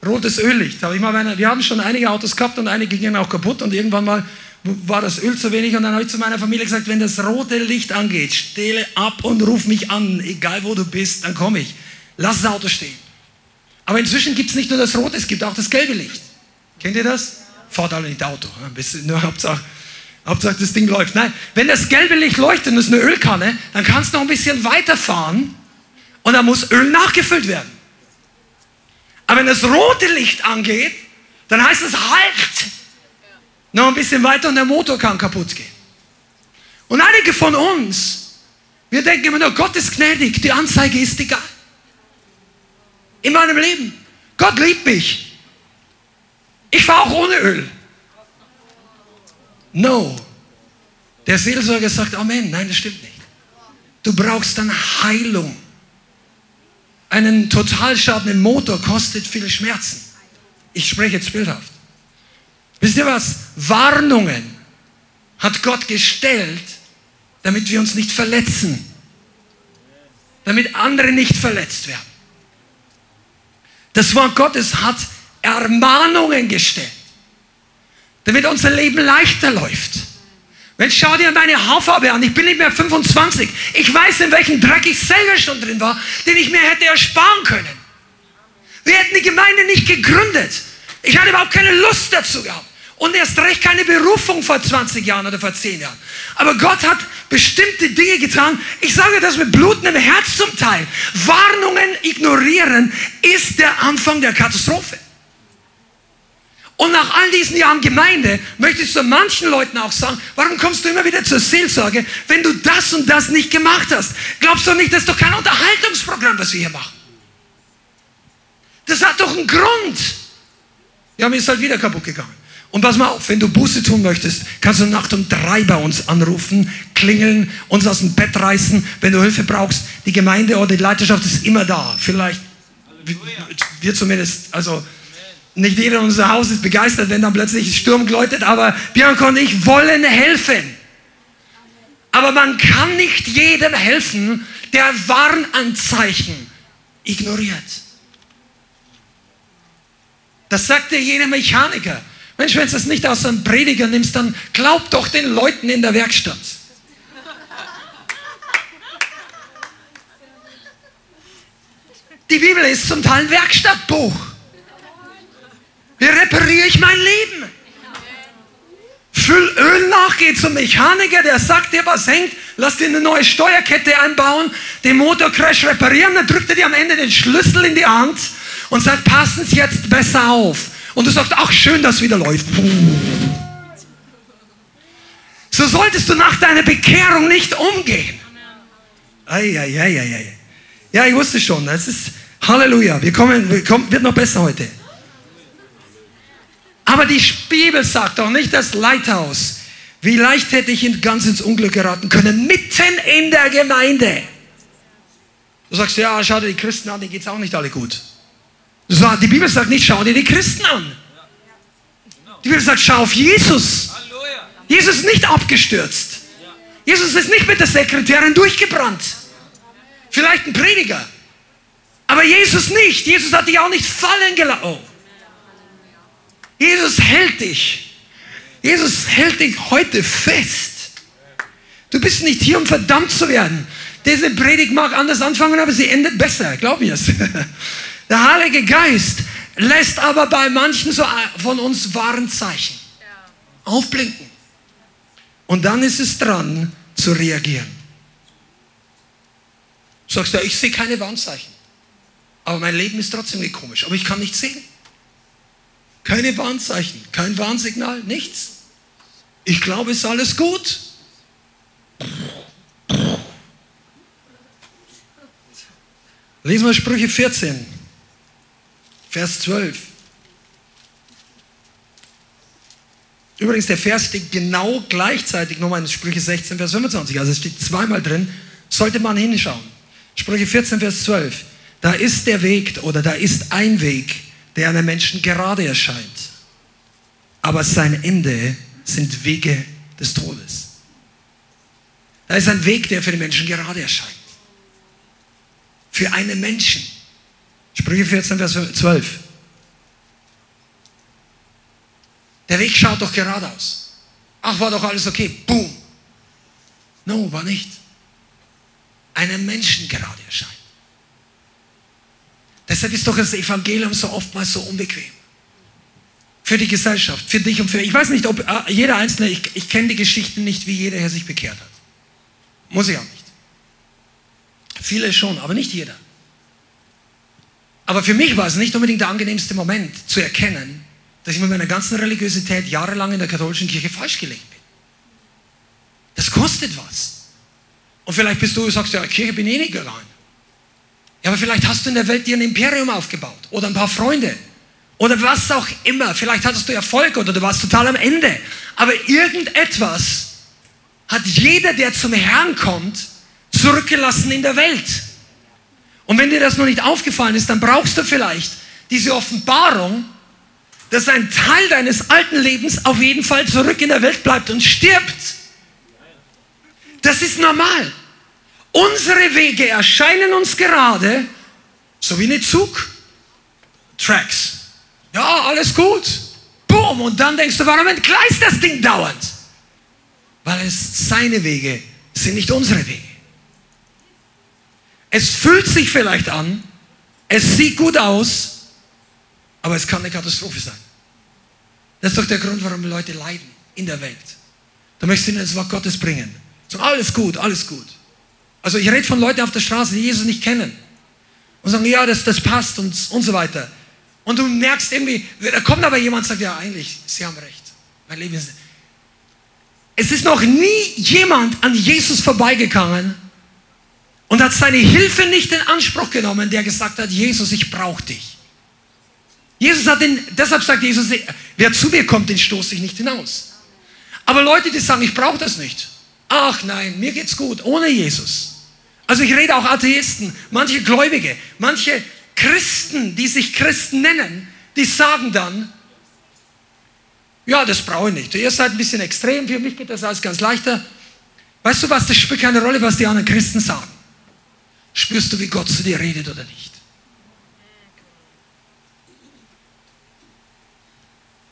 Rotes Öllicht. ich mal wir haben schon einige Autos gehabt und einige gingen auch kaputt und irgendwann mal war das Öl zu wenig und dann habe ich zu meiner Familie gesagt, wenn das rote Licht angeht, stehle ab und ruf mich an, egal wo du bist, dann komme ich. Lass das Auto stehen. Aber inzwischen gibt es nicht nur das rote, es gibt auch das gelbe Licht. Kennt ihr das? Fahrt alle nicht Auto. Nur Hauptsache, Hauptsache das Ding läuft. Nein, wenn das gelbe Licht leuchtet und es eine Ölkanne, dann kannst du noch ein bisschen weiterfahren und dann muss Öl nachgefüllt werden. Aber wenn das rote Licht angeht, dann heißt es halt. Noch ein bisschen weiter und der Motor kann kaputt gehen. Und einige von uns, wir denken immer nur, Gott ist gnädig, die Anzeige ist egal. In meinem Leben. Gott liebt mich. Ich fahre auch ohne Öl. No. Der Seelsorger sagt Amen. Nein, das stimmt nicht. Du brauchst dann Heilung. Einen Totalschaden im Motor kostet viel Schmerzen. Ich spreche jetzt bildhaft. Wisst ihr was? Warnungen hat Gott gestellt, damit wir uns nicht verletzen. Damit andere nicht verletzt werden. Das Wort Gottes hat Ermahnungen gestellt, damit unser Leben leichter läuft. Jetzt schau dir meine Haarfarbe an. Ich bin nicht mehr 25. Ich weiß, in welchem Dreck ich selber schon drin war, den ich mir hätte ersparen können. Wir hätten die Gemeinde nicht gegründet. Ich hatte überhaupt keine Lust dazu gehabt. Und erst recht keine Berufung vor 20 Jahren oder vor 10 Jahren. Aber Gott hat bestimmte Dinge getan. Ich sage das mit blutendem Herz zum Teil. Warnungen ignorieren ist der Anfang der Katastrophe. Und nach all diesen Jahren Gemeinde möchte ich zu manchen Leuten auch sagen, warum kommst du immer wieder zur Seelsorge, wenn du das und das nicht gemacht hast? Glaubst du nicht, das ist doch kein Unterhaltungsprogramm, was wir hier machen? Das hat doch einen Grund. Ja, mir ist halt wieder kaputt gegangen. Und pass mal auf, wenn du Buße tun möchtest, kannst du Nacht um drei bei uns anrufen, klingeln, uns aus dem Bett reißen, wenn du Hilfe brauchst. Die Gemeinde oder die Leiterschaft ist immer da. Vielleicht, wir zumindest, also nicht jeder in unser Haus ist begeistert, wenn dann plötzlich Sturm läutet, aber Bianca und ich wollen helfen. Aber man kann nicht jedem helfen, der Warnanzeichen ignoriert. Das sagte jeder Mechaniker. Mensch, wenn du das nicht aus einem Prediger nimmst, dann glaub doch den Leuten in der Werkstatt. Die Bibel ist zum Teil ein Werkstattbuch. Wie repariere ich mein Leben? Füll Öl nach, geh zum Mechaniker, der sagt dir, was hängt, lass dir eine neue Steuerkette einbauen, den Motorcrash reparieren, dann drückt er dir am Ende den Schlüssel in die Hand und sagt, passen Sie jetzt besser auf. Und du sagst, ach schön, dass wieder läuft. So solltest du nach deiner Bekehrung nicht umgehen. Eieieiei. Ja, ich wusste schon, es ist Halleluja. Wir kommen, wir kommen, wird noch besser heute. Aber die Bibel sagt doch nicht das Leithaus. Wie leicht hätte ich ganz ins Unglück geraten können, mitten in der Gemeinde. Du sagst, ja, schau dir die Christen an, denen geht es auch nicht alle gut. Die Bibel sagt nicht, schau dir die Christen an. Die Bibel sagt, schau auf Jesus. Jesus ist nicht abgestürzt. Jesus ist nicht mit der Sekretärin durchgebrannt. Vielleicht ein Prediger. Aber Jesus nicht. Jesus hat dich auch nicht fallen gelassen. Oh. Jesus hält dich. Jesus hält dich heute fest. Du bist nicht hier, um verdammt zu werden. Diese Predigt mag anders anfangen, aber sie endet besser, glaub mir es. Der Heilige Geist lässt aber bei manchen so von uns Warnzeichen aufblinken. Und dann ist es dran, zu reagieren. Du sagst ja, ich sehe keine Warnzeichen. Aber mein Leben ist trotzdem nicht komisch. Aber ich kann nicht sehen. Keine Warnzeichen, kein Warnsignal, nichts. Ich glaube, es ist alles gut. Lesen wir Sprüche 14, Vers 12. Übrigens, der Vers steht genau gleichzeitig nochmal in Sprüche 16, Vers 25. Also es steht zweimal drin. Sollte man hinschauen. Sprüche 14, Vers 12. Da ist der Weg oder da ist ein Weg, der einem Menschen gerade erscheint. Aber sein Ende sind Wege des Todes. Da ist ein Weg, der für den Menschen gerade erscheint. Für einen Menschen. Sprüche 14, Vers 12. Der Weg schaut doch geradeaus. Ach, war doch alles okay. Boom. No, war nicht. Einem Menschen gerade erscheint. Deshalb ist doch das Evangelium so oftmals so unbequem. Für die Gesellschaft, für dich und für mich. Ich weiß nicht, ob äh, jeder Einzelne, ich, ich kenne die Geschichten nicht, wie jeder Herr sich bekehrt hat. Muss ich auch nicht. Viele schon, aber nicht jeder. Aber für mich war es nicht unbedingt der angenehmste Moment zu erkennen, dass ich mit meiner ganzen Religiosität jahrelang in der katholischen Kirche falsch gelegt bin. Das kostet was. Und vielleicht bist du und sagst, ja, Kirche bin ich eh nicht gegangen. Ja, aber vielleicht hast du in der Welt dir ein Imperium aufgebaut oder ein paar Freunde oder was auch immer. Vielleicht hattest du Erfolg oder du warst total am Ende. Aber irgendetwas hat jeder, der zum Herrn kommt, zurückgelassen in der Welt. Und wenn dir das noch nicht aufgefallen ist, dann brauchst du vielleicht diese Offenbarung, dass ein Teil deines alten Lebens auf jeden Fall zurück in der Welt bleibt und stirbt. Das ist normal. Unsere Wege erscheinen uns gerade so wie eine Zugtracks. Ja, alles gut. Boom. Und dann denkst du, warum entgleist das Ding dauernd? Weil es seine Wege sind, nicht unsere Wege. Es fühlt sich vielleicht an, es sieht gut aus, aber es kann eine Katastrophe sein. Das ist doch der Grund, warum Leute leiden in der Welt. Da möchtest du ihnen das Wort Gottes bringen. So, alles gut, alles gut. Also ich rede von Leuten auf der Straße, die Jesus nicht kennen. Und sagen, ja, das, das passt und, und so weiter. Und du merkst irgendwie, da kommt aber jemand und sagt, ja, eigentlich, Sie haben recht. Mein Leben ist... Es ist noch nie jemand an Jesus vorbeigegangen und hat seine Hilfe nicht in Anspruch genommen, der gesagt hat, Jesus, ich brauche dich. Jesus hat den, deshalb sagt Jesus, wer zu mir kommt, den stoße ich nicht hinaus. Aber Leute, die sagen, ich brauche das nicht. Ach nein, mir geht's gut, ohne Jesus. Also ich rede auch Atheisten, manche Gläubige, manche Christen, die sich Christen nennen, die sagen dann, ja, das brauche ich nicht. Ihr seid ein bisschen extrem, für mich geht das alles ganz leichter. Weißt du was, das spielt keine Rolle, was die anderen Christen sagen. Spürst du, wie Gott zu dir redet oder nicht?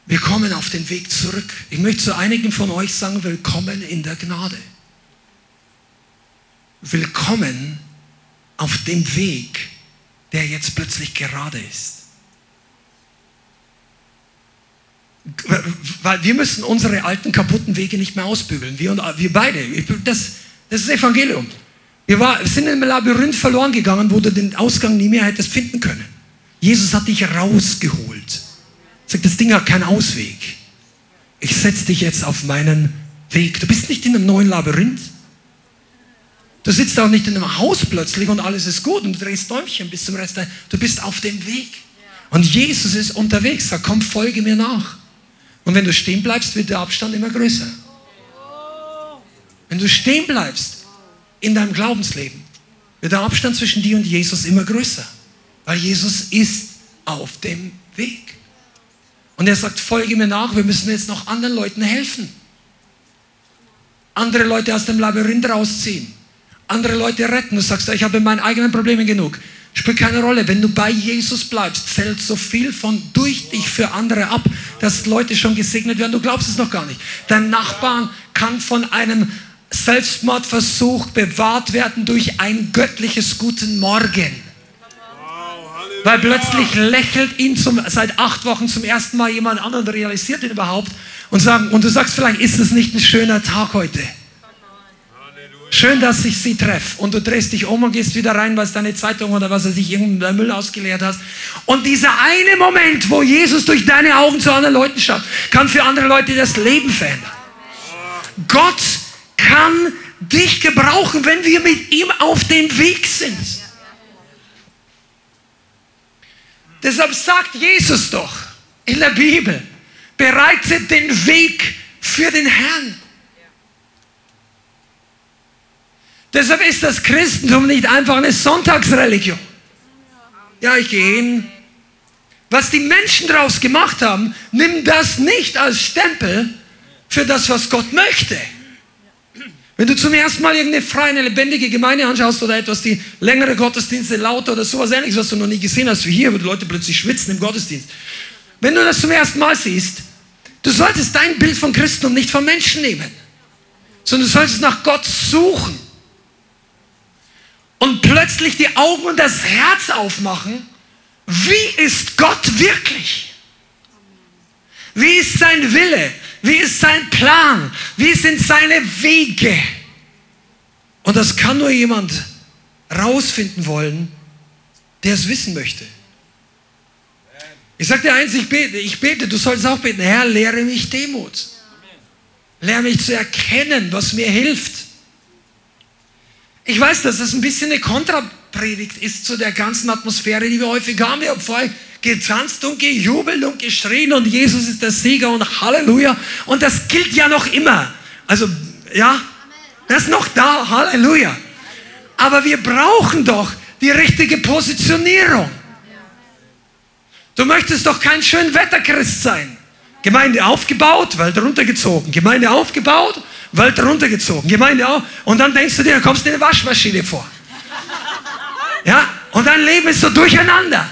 Wir kommen auf den Weg zurück. Ich möchte zu einigen von euch sagen, willkommen in der Gnade. Willkommen auf dem Weg, der jetzt plötzlich gerade ist. Weil wir müssen unsere alten kaputten Wege nicht mehr ausbügeln. Wir, und, wir beide. Das, das ist Evangelium. Wir, war, sind in einem Labyrinth verloren gegangen, wo du den Ausgang nie mehr hättest finden können. Jesus hat dich rausgeholt. Sagt, das Ding hat keinen Ausweg. Ich setze dich jetzt auf meinen Weg. Du bist nicht in einem neuen Labyrinth. Du sitzt auch nicht in einem Haus plötzlich und alles ist gut und du drehst Däumchen bis zum Rest. Du bist auf dem Weg. Und Jesus ist unterwegs. Sagt, komm, folge mir nach. Und wenn du stehen bleibst, wird der Abstand immer größer. Wenn du stehen bleibst in deinem Glaubensleben, wird der Abstand zwischen dir und Jesus immer größer. Weil Jesus ist auf dem Weg. Und er sagt, folge mir nach, wir müssen jetzt noch anderen Leuten helfen. Andere Leute aus dem Labyrinth rausziehen. Andere Leute retten. Du sagst, ich habe meine eigenen Probleme genug. Spielt keine Rolle. Wenn du bei Jesus bleibst, fällt so viel von durch dich für andere ab, dass Leute schon gesegnet werden. Du glaubst es noch gar nicht. Dein Nachbarn kann von einem Selbstmordversuch bewahrt werden durch ein göttliches Guten Morgen. Weil plötzlich lächelt ihn zum, seit acht Wochen zum ersten Mal jemand an und realisiert ihn überhaupt. Und, sagen, und du sagst vielleicht, ist es nicht ein schöner Tag heute? Schön, dass ich sie treffe. Und du drehst dich um und gehst wieder rein, weil es deine Zeitung oder was weiß ich, irgendein Müll ausgeleert hast. Und dieser eine Moment, wo Jesus durch deine Augen zu anderen Leuten schaut, kann für andere Leute das Leben verändern. Gott kann dich gebrauchen, wenn wir mit ihm auf dem Weg sind. Deshalb sagt Jesus doch in der Bibel, bereitet den Weg für den Herrn. Deshalb ist das Christentum nicht einfach eine Sonntagsreligion. Ja, ich gehe hin. Was die Menschen daraus gemacht haben, nimm das nicht als Stempel für das, was Gott möchte. Wenn du zum ersten Mal irgendeine freie, eine lebendige Gemeinde anschaust oder etwas, die längere Gottesdienste, lauter oder sowas ähnliches, was du noch nie gesehen hast, wie hier, wo die Leute plötzlich schwitzen im Gottesdienst. Wenn du das zum ersten Mal siehst, du solltest dein Bild von Christentum nicht von Menschen nehmen, sondern du solltest nach Gott suchen. Und plötzlich die Augen und das Herz aufmachen. Wie ist Gott wirklich? Wie ist sein Wille? Wie ist sein Plan? Wie sind seine Wege? Und das kann nur jemand rausfinden wollen, der es wissen möchte. Ich sage dir eins, ich bete, ich bete, du sollst auch beten, Herr, lehre mich Demut. Lehre mich zu erkennen, was mir hilft. Ich weiß, dass das ein bisschen eine Kontrapredigt ist zu der ganzen Atmosphäre, die wir häufig haben. Wir haben vorher getanzt und gejubelt und geschrien und Jesus ist der Sieger und Halleluja. Und das gilt ja noch immer. Also, ja, das ist noch da, Halleluja. Aber wir brauchen doch die richtige Positionierung. Du möchtest doch kein Schönwetterchrist sein. Gemeinde aufgebaut, Welt runtergezogen. Gemeinde aufgebaut, Welt runtergezogen. Gemeinde auf. Und dann denkst du dir, kommst in eine Waschmaschine vor. Ja, und dein Leben ist so durcheinander.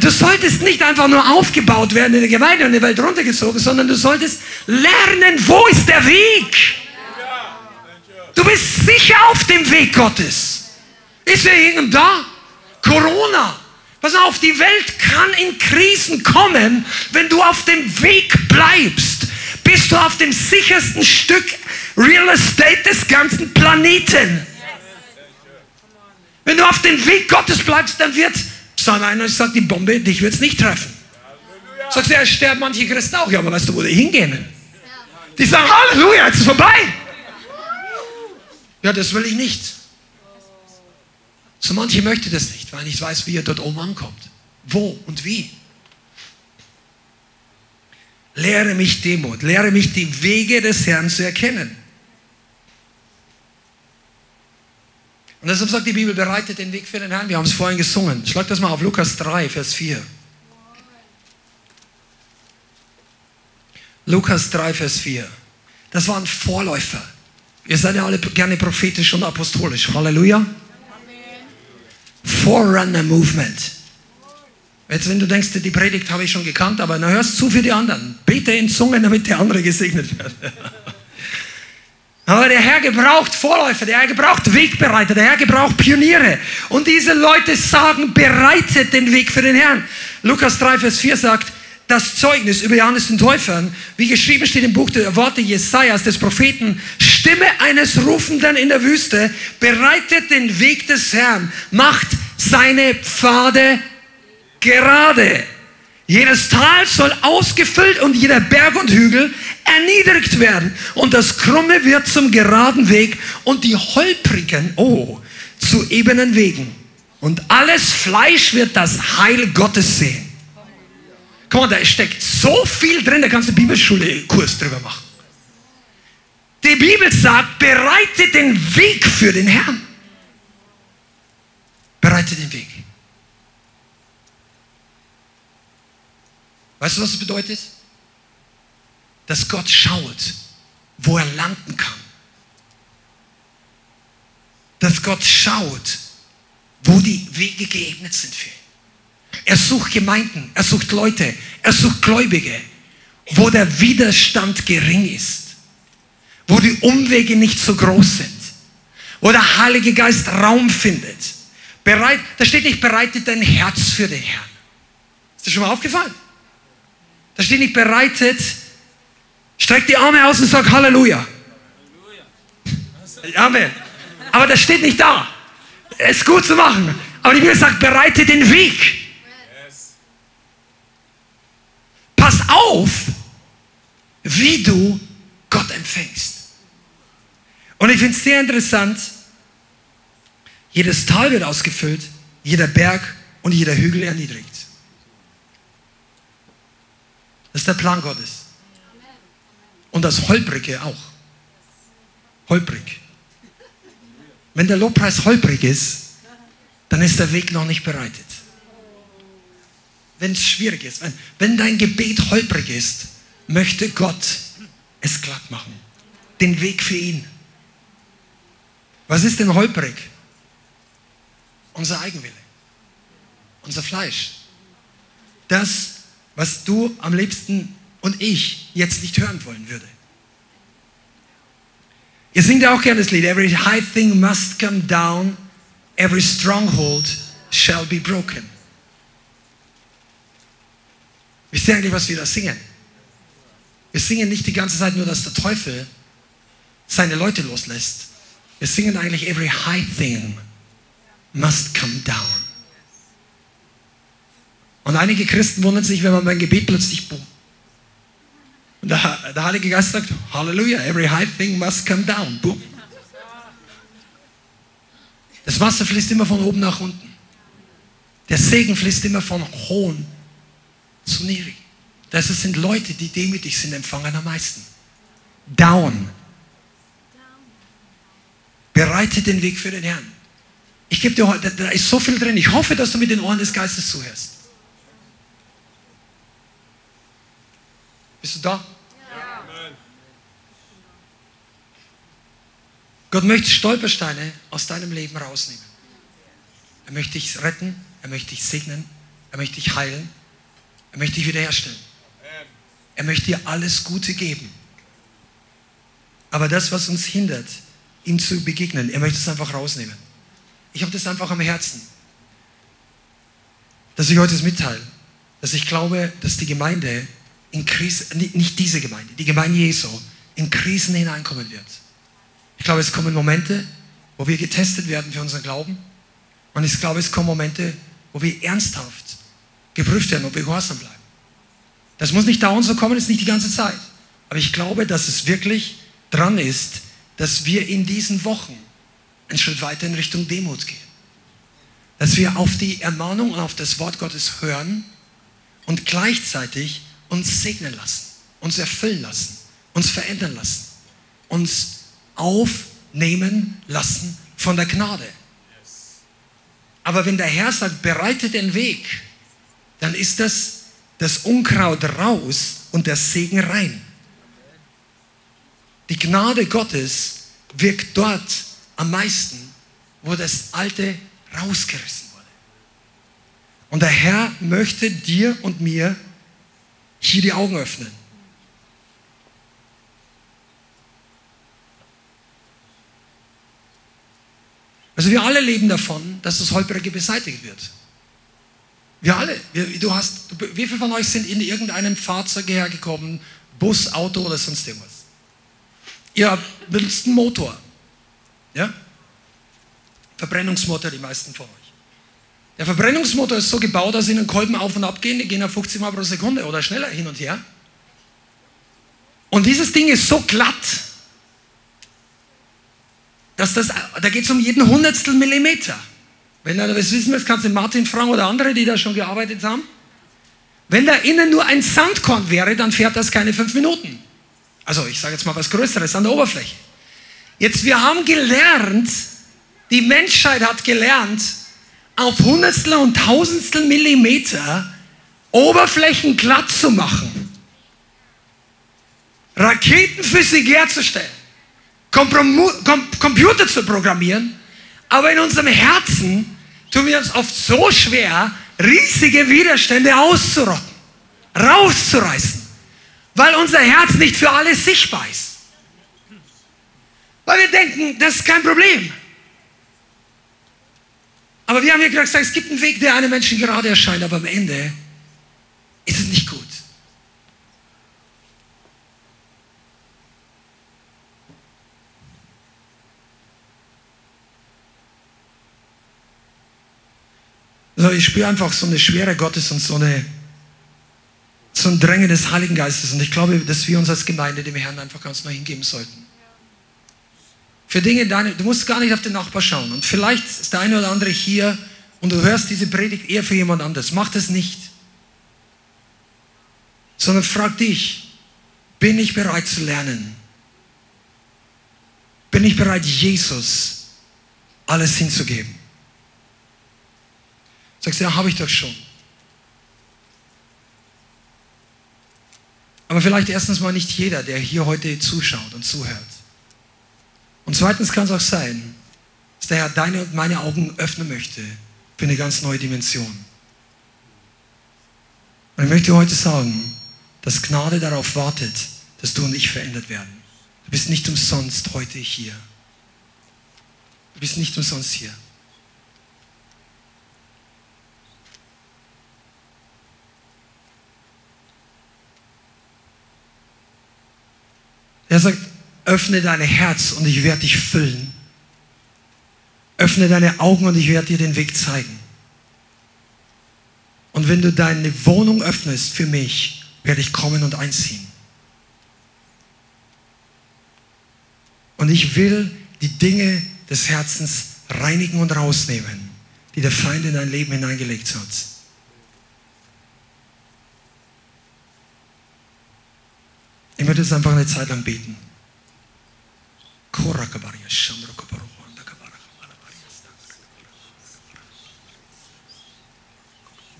Du solltest nicht einfach nur aufgebaut werden in der Gemeinde und in die Welt runtergezogen, sondern du solltest lernen, wo ist der Weg. Du bist sicher auf dem Weg Gottes. Ist er irgend da? Corona. Pass auf, die Welt kann in Krisen kommen, wenn du auf dem Weg bleibst. Bist du auf dem sichersten Stück Real Estate des ganzen Planeten. Wenn du auf dem Weg Gottes bleibst, dann wird Psalm 91 sagt, die Bombe, dich wird es nicht treffen. Sagst du, ja, sterben manche Christen auch. Ja, aber weißt du, wo die hingehen? Die sagen, Halleluja, jetzt ist es vorbei. Ja, das will ich nicht. So manche möchte das nicht, weil ich weiß, wie er dort oben ankommt. Wo und wie. Lehre mich Demut, lehre mich die Wege des Herrn zu erkennen. Und deshalb sagt die Bibel, bereitet den Weg für den Herrn. Wir haben es vorhin gesungen. Schlag das mal auf Lukas 3, Vers 4. Lukas 3, Vers 4. Das waren Vorläufer. Ihr seid ja alle gerne prophetisch und apostolisch. Halleluja. Forerunner Movement. Jetzt, wenn du denkst, die Predigt habe ich schon gekannt, aber dann hörst zu für die anderen. Bete in Zungen, damit der andere gesegnet wird. aber der Herr gebraucht Vorläufer, der Herr gebraucht Wegbereiter, der Herr gebraucht Pioniere. Und diese Leute sagen, bereitet den Weg für den Herrn. Lukas 3, Vers 4 sagt, das Zeugnis über Johannes den Täufern, wie geschrieben steht im Buch der Worte Jesajas, des Propheten, Stimme eines Rufenden in der Wüste, bereitet den Weg des Herrn, macht seine Pfade gerade. Jedes Tal soll ausgefüllt und jeder Berg und Hügel erniedrigt werden. Und das Krumme wird zum geraden Weg und die Holprigen, oh, zu ebenen Wegen. Und alles Fleisch wird das Heil Gottes sehen. Guck mal, da steckt so viel drin, da kannst du Bibelschule-Kurs drüber machen. Die Bibel sagt, bereite den Weg für den Herrn. Bereite den Weg. Weißt du, was das bedeutet? Dass Gott schaut, wo er landen kann. Dass Gott schaut, wo die Wege geebnet sind für ihn. Er sucht Gemeinden, er sucht Leute, er sucht Gläubige, wo der Widerstand gering ist, wo die Umwege nicht so groß sind, wo der Heilige Geist Raum findet. Bereit, da steht nicht, bereitet dein Herz für den Herrn. Ist das schon mal aufgefallen? Da steht nicht bereitet, streck die Arme aus und sag Halleluja. Amen. Aber das steht nicht da. Es ist gut zu machen. Aber die Bibel sagt, bereite den Weg. Pass auf, wie du Gott empfängst. Und ich finde es sehr interessant, jedes Tal wird ausgefüllt, jeder Berg und jeder Hügel erniedrigt. Das ist der Plan Gottes. Und das Holprige auch. Holprig. Wenn der Lobpreis holprig ist, dann ist der Weg noch nicht bereitet. Wenn es schwierig ist, wenn, wenn dein Gebet holprig ist, möchte Gott es glatt machen. Den Weg für ihn. Was ist denn holprig? Unser Eigenwille. Unser Fleisch. Das, was du am liebsten und ich jetzt nicht hören wollen würde. Ihr singt ja auch gerne das Lied, Every high thing must come down, every stronghold shall be broken. Wisst ihr eigentlich, was wir da singen? Wir singen nicht die ganze Zeit nur, dass der Teufel seine Leute loslässt. Wir singen eigentlich, every high thing must come down. Und einige Christen wundern sich, wenn man beim Gebet plötzlich boom. Und der, der Heilige Geist sagt, Halleluja, every high thing must come down. Boom. Das Wasser fließt immer von oben nach unten. Der Segen fließt immer von hohen zu niedrig. Das sind Leute, die demütig sind, empfangen am meisten. Down. Bereitet den Weg für den Herrn. Ich gebe dir heute, da ist so viel drin. Ich hoffe, dass du mit den Ohren des Geistes zuhörst. Bist du da? Ja. Gott möchte Stolpersteine aus deinem Leben rausnehmen. Er möchte dich retten, er möchte dich segnen, er möchte dich heilen, er möchte dich wiederherstellen. Er möchte dir alles Gute geben. Aber das, was uns hindert, ihm zu begegnen, er möchte es einfach rausnehmen. Ich habe das einfach am Herzen, dass ich heute es mitteile, dass ich glaube, dass die Gemeinde in Krisen, nicht diese Gemeinde, die Gemeinde Jesu, in Krisen hineinkommen wird. Ich glaube, es kommen Momente, wo wir getestet werden für unseren Glauben. Und ich glaube, es kommen Momente, wo wir ernsthaft geprüft werden, ob wir gehorsam bleiben. Das muss nicht dauernd so kommen, ist nicht die ganze Zeit. Aber ich glaube, dass es wirklich dran ist, dass wir in diesen Wochen einen Schritt weiter in Richtung Demut gehen. Dass wir auf die Ermahnung und auf das Wort Gottes hören und gleichzeitig uns segnen lassen, uns erfüllen lassen, uns verändern lassen, uns aufnehmen lassen von der Gnade. Aber wenn der Herr sagt, bereite den Weg, dann ist das das Unkraut raus und der Segen rein. Die Gnade Gottes wirkt dort am meisten, wo das Alte rausgerissen wurde. Und der Herr möchte dir und mir hier die Augen öffnen. Also wir alle leben davon, dass das Holprige beseitigt wird. Wir alle. Du hast, wie viele von euch sind in irgendeinem Fahrzeug hergekommen, Bus, Auto oder sonst irgendwas? Ihr benutzt einen Motor. Ja? Verbrennungsmotor, die meisten von euch. Der Verbrennungsmotor ist so gebaut, dass in den Kolben auf und ab gehen, die gehen auf 50 Mal pro Sekunde oder schneller hin und her. Und dieses Ding ist so glatt, dass das, da geht es um jeden Hundertstel Millimeter. Wenn du das wissen willst, kannst du Martin fragen oder andere, die da schon gearbeitet haben. Wenn da innen nur ein Sandkorn wäre, dann fährt das keine fünf Minuten. Also ich sage jetzt mal was Größeres an der Oberfläche. Jetzt, wir haben gelernt, die Menschheit hat gelernt, auf Hundertstel und Tausendstel Millimeter Oberflächen glatt zu machen, Raketenphysik herzustellen, Kompromu Kom Computer zu programmieren, aber in unserem Herzen tun wir uns oft so schwer, riesige Widerstände auszurotten, rauszureißen, weil unser Herz nicht für alles sichtbar ist. Weil wir denken, das ist kein Problem. Aber wir haben ja gesagt, es gibt einen Weg, der einem Menschen gerade erscheint, aber am Ende ist es nicht gut. Also ich spüre einfach so eine Schwere Gottes und so, eine, so ein Drängen des Heiligen Geistes. Und ich glaube, dass wir uns als Gemeinde dem Herrn einfach ganz neu hingeben sollten. Für Dinge, deine, du musst gar nicht auf den Nachbar schauen. Und vielleicht ist der eine oder andere hier und du hörst diese Predigt eher für jemand anderes. Mach das nicht. Sondern frag dich, bin ich bereit zu lernen? Bin ich bereit, Jesus alles hinzugeben? Sagst du, ja, habe ich doch schon. Aber vielleicht erstens mal nicht jeder, der hier heute zuschaut und zuhört. Und zweitens kann es auch sein, dass der Herr deine und meine Augen öffnen möchte für eine ganz neue Dimension. Und ich möchte heute sagen, dass Gnade darauf wartet, dass du und ich verändert werden. Du bist nicht umsonst heute hier. Du bist nicht umsonst hier. Er sagt, öffne dein Herz und ich werde dich füllen. Öffne deine Augen und ich werde dir den Weg zeigen. Und wenn du deine Wohnung öffnest für mich, werde ich kommen und einziehen. Und ich will die Dinge des Herzens reinigen und rausnehmen, die der Feind in dein Leben hineingelegt hat. Ich werde jetzt einfach eine Zeit lang beten.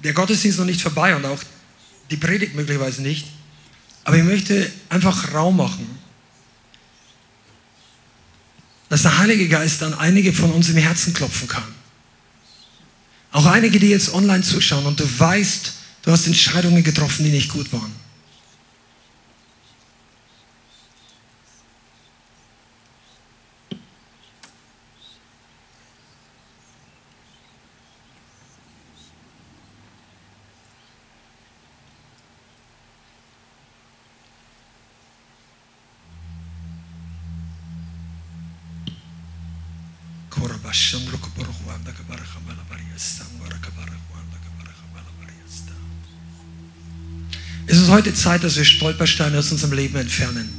Der Gottesdienst ist noch nicht vorbei und auch die Predigt möglicherweise nicht. Aber ich möchte einfach Raum machen, dass der Heilige Geist an einige von uns im Herzen klopfen kann. Auch einige, die jetzt online zuschauen und du weißt, du hast Entscheidungen getroffen, die nicht gut waren. Heute Zeit, dass wir Stolpersteine aus unserem Leben entfernen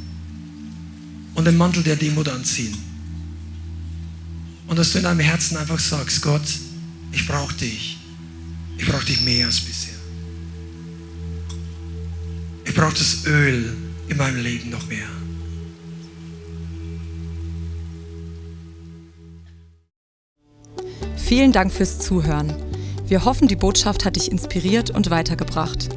und den Mantel der Demut anziehen. Und dass du in deinem Herzen einfach sagst, Gott, ich brauche dich. Ich brauche dich mehr als bisher. Ich brauche das Öl in meinem Leben noch mehr. Vielen Dank fürs Zuhören. Wir hoffen, die Botschaft hat dich inspiriert und weitergebracht.